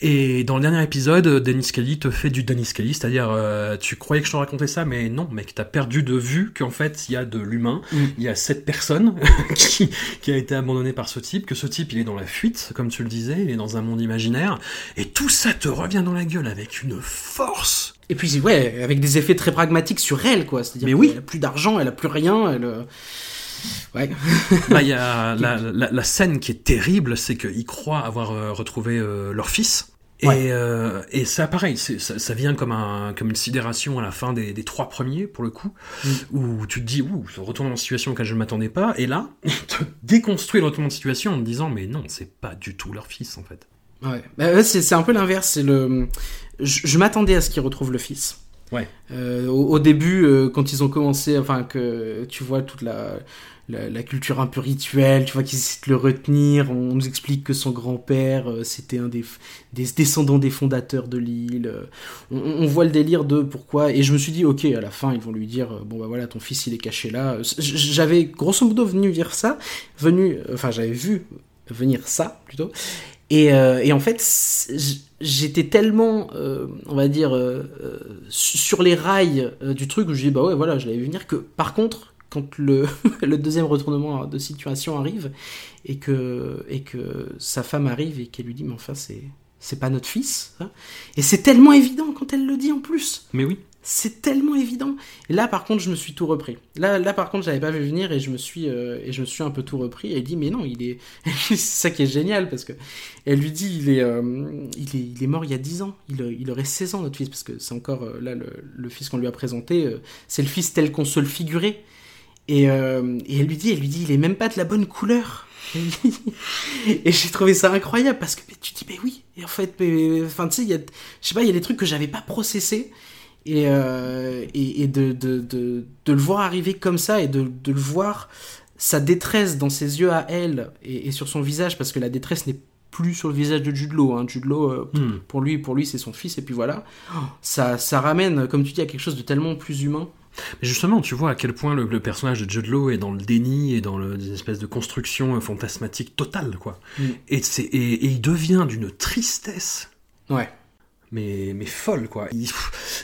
et dans le dernier épisode, Dennis Kelly te fait du Dennis Kelly, c'est-à-dire, euh, tu croyais que je te racontais ça, mais non, mec, t'as perdu de vue qu'en fait, il y a de l'humain, Mm. il y a cette personne qui, qui a été abandonnée par ce type, que ce type, il est dans la fuite, comme tu le disais, il est dans un monde imaginaire, et tout ça te revient dans la gueule avec une force. Et puis, ouais, avec des effets très pragmatiques sur elle, quoi. C'est-à-dire Mais oui. qu'elle a plus d'argent, elle a plus rien, elle. euh, Ouais. Là, il y a la, la, la scène qui est terrible, c'est qu'ils croient avoir euh, retrouvé euh, leur fils. Et, Ouais. euh, et ça, pareil, c'est- ça, ça vient comme, un, comme une sidération à la fin des, des trois premiers, pour le coup, Mm. où tu te dis, ouh, ce retournement de situation auquel je ne m'attendais pas, et là, te déconstruit le retournement de situation en te disant, mais non, c'est pas du tout leur fils, en fait. Ouais, Bah, c'est un peu l'inverse. C'est le, je, je m'attendais à ce qu'ils retrouvent le fils. Ouais. Euh, au, au début, euh, quand ils ont commencé, enfin que tu vois toute la, la, la culture un peu rituelle, tu vois qu'ils essaient de le retenir. On nous explique que son grand-père, euh, c'était un des, des descendants des fondateurs de l'île. On, on voit le délire de pourquoi. Et je me suis dit, ok, à la fin, ils vont lui dire, bon bah voilà, ton fils il est caché là. J'avais grosso modo venu dire ça, venu, enfin j'avais vu venir ça plutôt. Et, et en fait, j'étais tellement, euh, on va dire, euh, euh, su- sur les rails du truc où je dis, bah ouais, voilà, je l'avais vu venir, que par contre, quand le, deuxième retournement de situation arrive, et que, et que sa femme arrive et qu'elle lui dit, mais enfin, c'est, c'est pas notre fils, hein. et c'est tellement évident quand elle le dit en plus. Mais oui. C'est tellement évident. Là, par contre, je me suis tout repris. Là, là par contre, j'avais pas vu venir et je me suis, euh, et je me suis un peu tout repris. Et elle dit, mais non, il est. c'est ça qui est génial parce que elle lui dit, il est, euh, il est, il est mort il y a 10 ans. Il, il aurait 16 ans notre fils parce que c'est encore euh, là le, fils qu'on lui a présenté. c'est le fils tel qu'on se le figurait. Et, et elle lui dit, elle lui dit, il est même pas de la bonne couleur. et j'ai trouvé ça incroyable parce que tu dis mais oui et en fait tu sais il y a je sais pas il y a des trucs que j'avais pas processé et, euh, et, et de, de, de, de le voir arriver comme ça et de, de le voir sa détresse dans ses yeux à elle et, et sur son visage parce que la détresse n'est plus sur le visage de Jude Law. Hein. Jude Law, euh, Hmm. pour lui, pour lui, c'est son fils et puis voilà. Ça, ça ramène, comme tu dis, à quelque chose de tellement plus humain. Mais justement, tu vois à quel point le, le personnage de Jude Law est dans le déni et dans le, des espèces de construction euh, fantasmatique totale, quoi. Mm. Et, c'est, et, et il devient d'une tristesse, Ouais. Mais, mais folle, quoi. Il,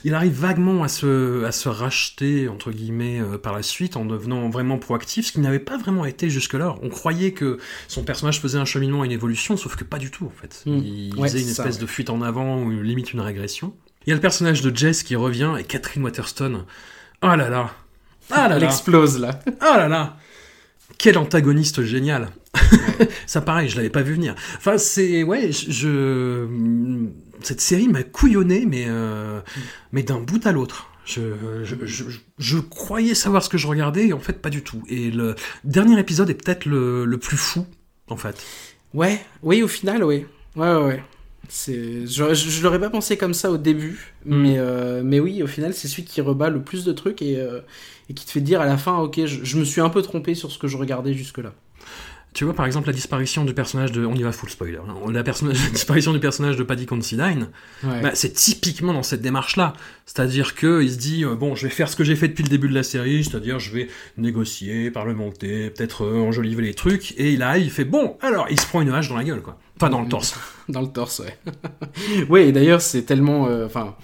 il arrive vaguement à se, à se racheter, entre guillemets, euh, par la suite, en devenant vraiment proactif, ce qui n'avait pas vraiment été jusque-là. On croyait que son personnage faisait un cheminement, une évolution, sauf que pas du tout, en fait. Mm. Il Ouais, faisait une ça, espèce ouais. de fuite en avant, ou limite une régression. Il y a le personnage de Jess qui revient, et Catherine Waterston. Oh là là Ah là Elle explose là. Oh là là Quel antagoniste génial Ça pareil, je l'avais pas vu venir. Enfin, c'est... Ouais, je... Cette série m'a couillonné, mais, euh, mais d'un bout à l'autre. Je, je, je, je croyais savoir ce que je regardais, et en fait, pas du tout. Et le dernier épisode est peut-être le, le plus fou, en fait. Ouais, oui, au final, oui. Ouais, ouais, ouais. C'est, je, je, je l'aurais pas pensé comme ça au début, Mm. mais, euh, mais oui, au final, c'est celui qui rebat le plus de trucs et, euh, et qui te fait dire à la fin, ok, je, je me suis un peu trompé sur ce que je regardais jusque-là. Tu vois, par exemple, la disparition du personnage de... On y va full spoiler. hein. La, disparition du personnage de Paddy Considine, Ouais. Bah, c'est typiquement dans cette démarche-là. C'est-à-dire que il se dit euh, bon, je vais faire ce que j'ai fait depuis le début de la série, c'est-à-dire je vais négocier, parlementer, peut-être euh, enjoliver les trucs, et il arrive, il fait bon, alors il se prend une hache dans la gueule, quoi. Enfin, dans le torse. Dans le torse, ouais. ouais, et d'ailleurs, c'est tellement. euh, Enfin.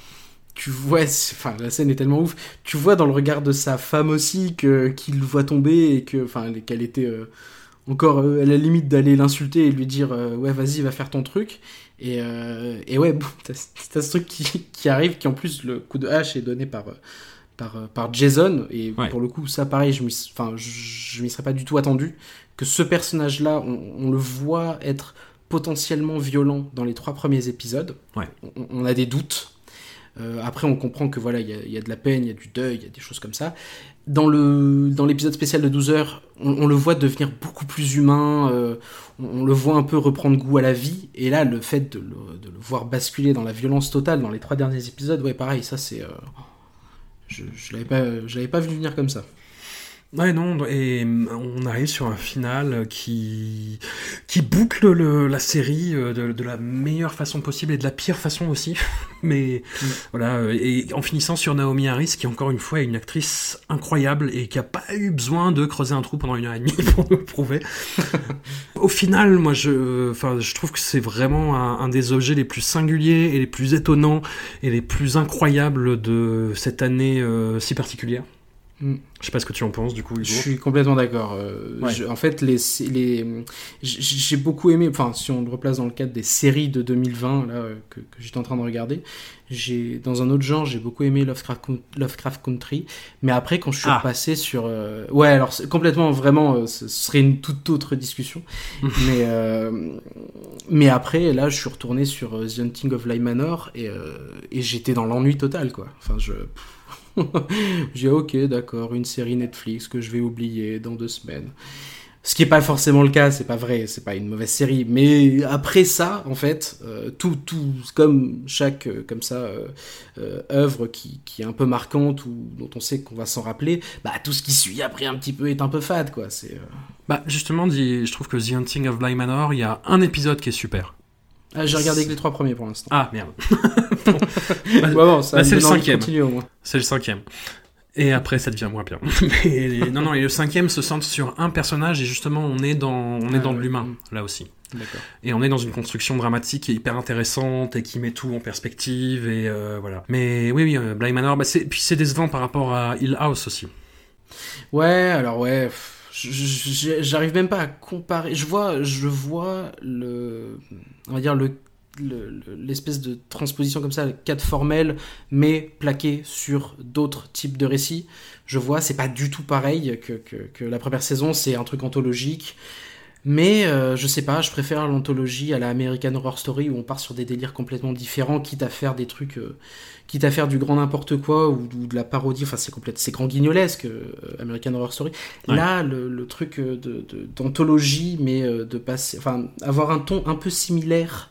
tu vois, enfin, la scène est tellement ouf. Tu vois dans le regard de sa femme aussi que qu'il voit tomber et que, enfin, qu'elle était euh, encore euh, à la limite d'aller l'insulter et lui dire, euh, ouais, vas-y, va faire ton truc. Et, euh, et ouais, bon, t'as ce truc qui, qui arrive, qui en plus le coup de hache est donné par euh, par, euh, par Jason. Et Ouais. pour le coup, ça, pareil, je m'y, enfin, je, je m'y serais pas du tout attendu que ce personnage-là, on, on le voit être potentiellement violent dans les trois premiers épisodes. Ouais. On, on a des doutes. Euh, après, on comprend que voilà, il y a, de la peine, il y a du deuil, il y a des choses comme ça. Dans le dans l'épisode spécial de 12 heures, on, le voit devenir beaucoup plus humain. euh, on, le voit un peu reprendre goût à la vie. Et là, le fait de le, de le voir basculer dans la violence totale dans les trois derniers épisodes, ouais, pareil, ça c'est. euh, je je l'avais pas, je l'avais pas vu venir comme ça. Ouais, non, et mm, on arrive sur un final qui, qui boucle le- la série euh, de, de la meilleure façon possible et de la pire façon aussi. Mais Mm. voilà, euh, et en finissant sur Naomi Harris, qui encore une fois est une actrice incroyable et qui a pas eu besoin de creuser un trou pendant une heure et demie pour nous le prouver. Au final, moi, je, enfin, je trouve que c'est vraiment un, un des objets les plus singuliers et les plus étonnants et les plus incroyables de cette année euh, si particulière. Mm. Je sais pas ce que tu en penses du coup, Hugo. Je suis complètement d'accord. Euh, Ouais. en fait, les, les, j'ai beaucoup aimé. Enfin, si on le replace dans le cadre des séries de 2020 là euh, que, que j'étais en train de regarder, j'ai dans un autre genre, j'ai beaucoup aimé Lovecraft, Lovecraft Country. Mais après, quand je suis Ah. repassé sur, euh, ouais, alors complètement, vraiment, euh, ce serait une toute autre discussion. mais mais après, là, je suis retourné sur The Hunting of Bly Manor et, et j'étais dans l'ennui total, quoi. Enfin, je j'ai ok, d'accord, une série Netflix que je vais oublier dans deux semaines. Ce qui est pas forcément le cas, c'est pas vrai, c'est pas une mauvaise série. Mais après ça, en fait, euh, tout, tout, comme chaque, euh, comme ça, euh, œuvre qui, qui est un peu marquante ou dont on sait qu'on va s'en rappeler, bah tout ce qui suit après un petit peu est un peu fade, quoi. C'est. Bah justement, je trouve que The Hunting of Bly Manor, il y a un épisode qui est super. Ah, j'ai regardé que les trois premiers pour l'instant. Ah merde. Bon. Bah, bon, bah, c'est le cinquième. C'est le cinquième. Et après, ça devient moins bien. Mais non, non, et le cinquième se centre sur un personnage et justement, on est dans, on est Ah, dans de l'humain Mm. là aussi. D'accord. Et on est dans une construction dramatique qui est hyper intéressante et qui met tout en perspective et euh, voilà. Mais oui, oui, euh, Bly Manor, bah, puis c'est décevant par rapport à Hill House aussi. Ouais, alors ouais, j'arrive même pas à comparer. Je vois, je vois le, on va dire le le- le- l'espèce de transposition comme ça, cadre formel, mais plaqué sur d'autres types de récits. Je vois, c'est pas du tout pareil que, que, que la première saison, c'est un truc anthologique. Mais euh, je sais pas, je préfère l'anthologie à la American Horror Story où on part sur des délires complètement différents, quitte à faire des trucs, euh, quitte à faire du grand n'importe quoi ou, ou de la parodie. Enfin, c'est complète, c'est grand guignolesque euh, American Horror Story. Ouais. Là, le, le truc euh, de de- d'anthologie, mais de passer, enfin, avoir un ton un peu similaire.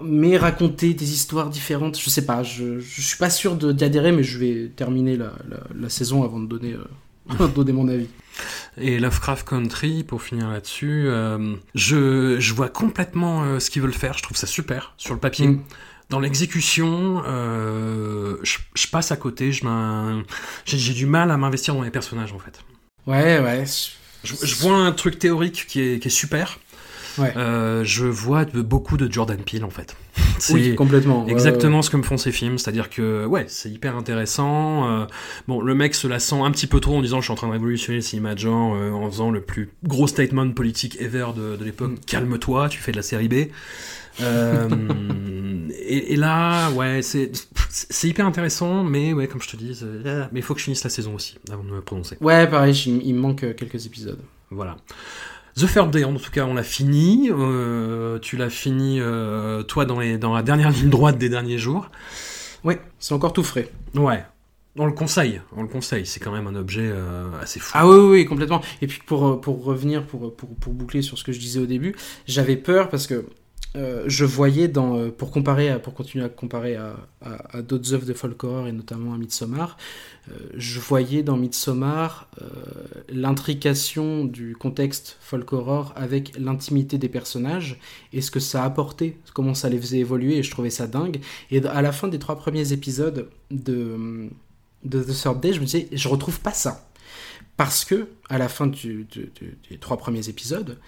Mais raconter des histoires différentes, je sais pas, je, je suis pas sûr adhérer, mais je vais terminer la, la, la saison avant de donner, donner mon avis. Et Lovecraft Country, pour finir là-dessus, euh, je, je vois complètement euh, ce qu'ils veulent faire. Je trouve ça super sur le papier. Mm. Dans l'exécution, euh, je, je passe à côté. J'ai du mal à m'investir dans les personnages en fait. Ouais, ouais. Je, je vois un truc théorique qui est, qui est super. Ouais. Euh, je vois de- beaucoup de Jordan Peele en fait. C'est Oui, complètement. Exactement ce que me font ces films, c'est-à-dire que ouais, c'est hyper intéressant. euh, bon, le mec se la sent un petit peu trop en disant je suis en train de révolutionner le cinéma de genre euh, en faisant le plus gros statement politique ever de, de l'époque. Mm. Calme-toi, tu fais de la série B. Et, et là, ouais, c'est c'est hyper intéressant, mais ouais, comme je te dis, mais il faut que je finisse la saison aussi avant de me prononcer. Ouais, pareil, il, me manque quelques épisodes. Voilà. The Third Day, en tout cas, on l'a fini. Euh, tu l'as fini, euh, toi, dans, les, dans la dernière ligne droite des derniers jours. Ouais, c'est encore tout frais. Ouais. On le conseille, on le conseille. C'est quand même un objet euh, assez fou. Ah oui, oui, oui, complètement. Et puis pour, pour revenir, pour, pour, pour boucler sur ce que je disais au début, j'avais peur parce que euh, je voyais dans, euh, pour comparer, pour continuer à comparer à, à, d'autres œuvres de folk horror et notamment à Midsommar, euh, je voyais dans Midsommar l'intrication du contexte folk horror avec l'intimité des personnages et ce que ça apportait, comment ça les faisait évoluer et je trouvais ça dingue. Et à la fin des trois premiers épisodes de, The Third Day, je me disais, je retrouve pas ça. Parce que, à la fin des trois premiers épisodes,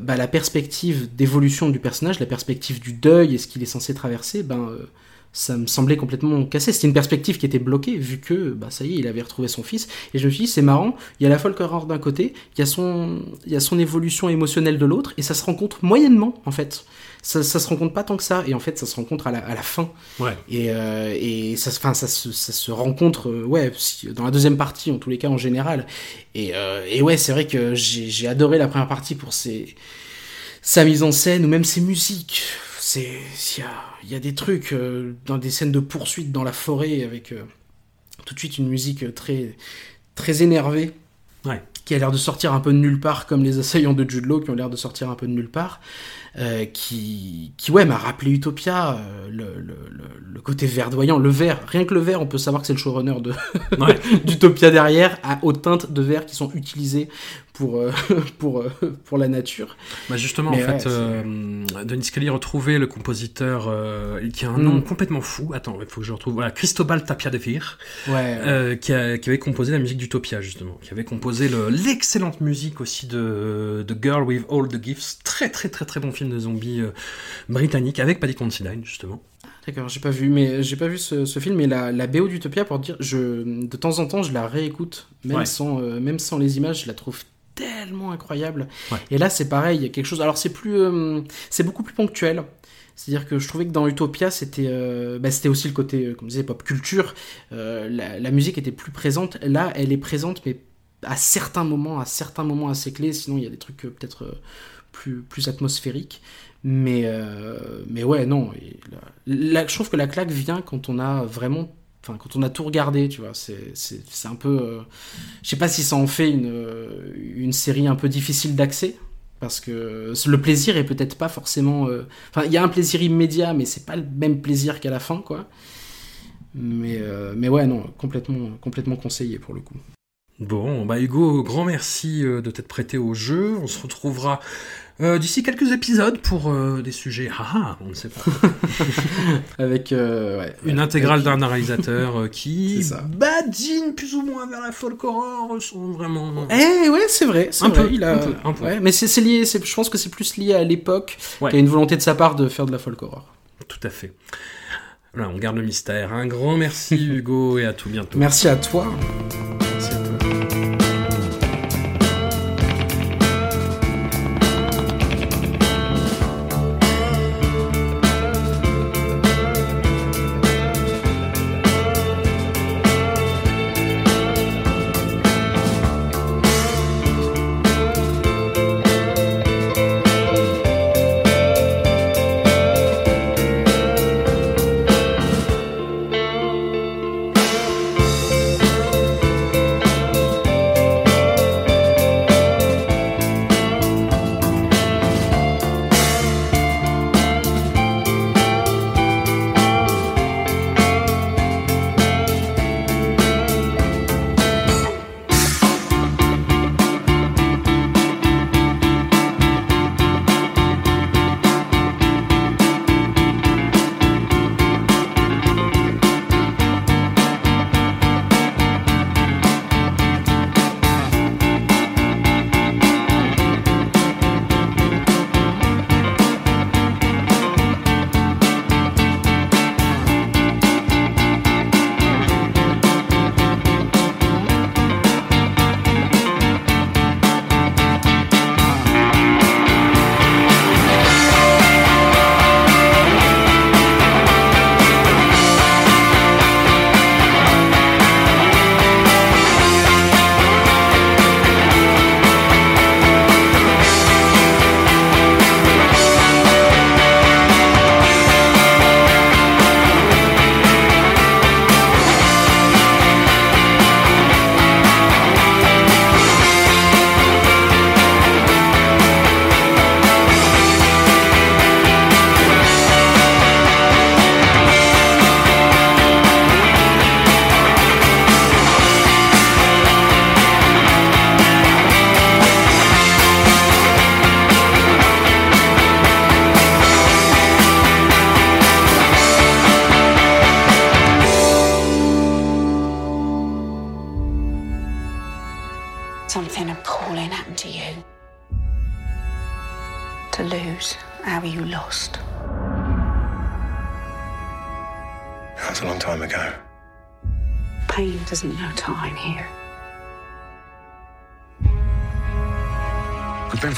bah, la perspective d'évolution du personnage, la perspective du deuil et ce qu'il est censé traverser, ben, euh, ça me semblait complètement cassé. C'était une perspective qui était bloquée, vu que, bah, ça y est, il avait retrouvé son fils. Et je me suis dit, c'est marrant, il y a la folk horror d'un côté, il y, a son, il y a son évolution émotionnelle de l'autre, et ça se rencontre moyennement, en fait. Ça, ça se rencontre pas tant que ça, et en fait, ça se rencontre à la, à la fin. Ouais. Et, euh, et ça, se- enfin, ça, se, ça se rencontre, euh, ouais, dans la deuxième partie, en tous les cas, en général. Et, euh, et ouais, c'est vrai que j'ai j'ai adoré la première partie pour ses, sa mise en scène ou même ses musiques. C'est, il y a, il y a des trucs euh, dans des scènes de poursuite dans la forêt avec euh, tout de suite une musique très, très énervée. Ouais. Qui a l'air de sortir un peu de nulle part, comme les assaillants de Jude Law qui ont l'air de sortir un peu de nulle part. Euh, qui, qui ouais, m'a rappelé Utopia, euh, le, le, le, le côté verdoyant, le vert. Rien que le vert, on peut savoir que c'est le showrunner de Ouais. d'Utopia derrière, à, aux teintes de vert qui sont utilisées pour, euh, pour, euh, pour la nature. Bah justement, Mais en ouais, fait, euh, Denis Scully retrouvait le compositeur qui a un Mm. nom complètement fou. Attends, il faut que je retrouve. Voilà, Cristobal Tapia de Vir, Ouais. qui, a- qui avait composé la musique d'Utopia, justement. Qui avait composé le- l'excellente musique aussi de, de Girl with All the Gifts. Très, très, très, très bon film de zombies britannique avec Paddy Considine, justement. D'accord, j'ai pas vu, mais j'ai pas vu ce, ce film, mais la, la BO d'Utopia, pour dire, je, de temps en temps, je la réécoute, même, Ouais. sans, euh, même sans les images, je la trouve tellement incroyable. Ouais. Et là, c'est pareil, il y a quelque chose. Alors, c'est plus, euh, c'est beaucoup plus ponctuel. C'est-à-dire que je trouvais que dans Utopia, c'était, euh, bah, c'était aussi le côté, euh, comme je disais, pop culture. Euh, la, la musique était plus présente. Là, elle est présente, mais à certains moments, à certains moments assez clés. Sinon, il y a des trucs peut-être plus, plus atmosphériques. Mais, mais ouais, non. et je trouve que la claque vient quand on a vraiment. Enfin, quand on a tout regardé, tu vois. C'est, un peu. euh, je sais pas si ça en fait une, euh, une série un peu difficile d'accès. Parce que le plaisir est peut-être pas forcément. euh, Enfin, il y a un plaisir immédiat, mais c'est pas le même plaisir qu'à la fin, quoi. Mais, euh, mais ouais, non, complètement, complètement conseillé pour le coup. Bon, bah Hugo, grand merci de t'être prêté au jeu. On se retrouvera euh, d'ici quelques épisodes pour euh, des sujets. Ah, ah, on ne sait pas. Avec. euh, ouais, Une ouais, intégrale d'un réalisateur qui badine plus ou moins vers la folk horror, sont vraiment. Eh ouais, c'est vrai, c'est Un vrai. peu, il a... un peu, un peu. Ouais, mais c'est lié, je pense que c'est plus lié à l'époque qu'il y a une volonté de sa part de faire de la folk horror. Tout à fait. Voilà, on garde le mystère. Un grand merci Hugo et à tout bientôt. Merci à toi.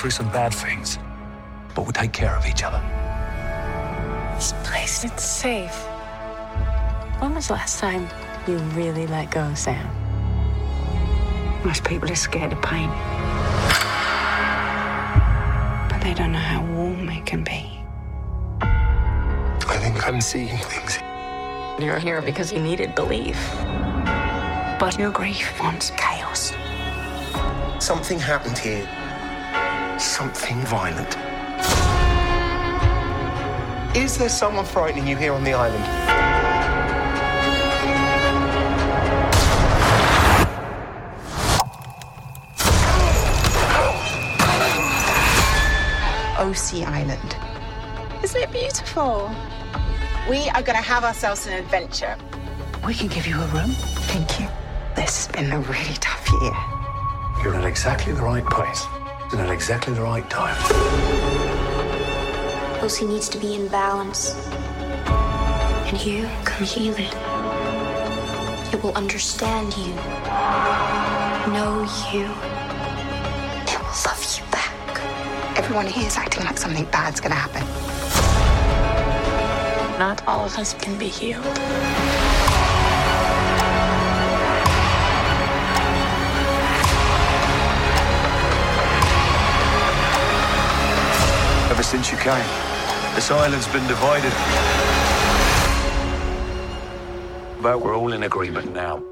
Through some bad things, but we take care of each other. This place, it's safe. When was the last time you really let go, Sam? Most people are scared of pain. But they don't know how warm it can be. I think I'm seeing things. You're here because you needed belief. But your grief wants chaos. Something happened here. Something violent. Is there someone frightening you here on the island? OC Island. Isn't it beautiful? We are going to have ourselves an adventure. We can give you a room. Thank you. This has been a really tough year. You're in exactly the right place at exactly the right time. Lucy needs to be in balance. And you can heal it. It will understand you, know you. It will love you back. Everyone here is acting like something bad's to happen. Not all of us can be healed. Since you came, this island's been divided. But we're all in agreement now.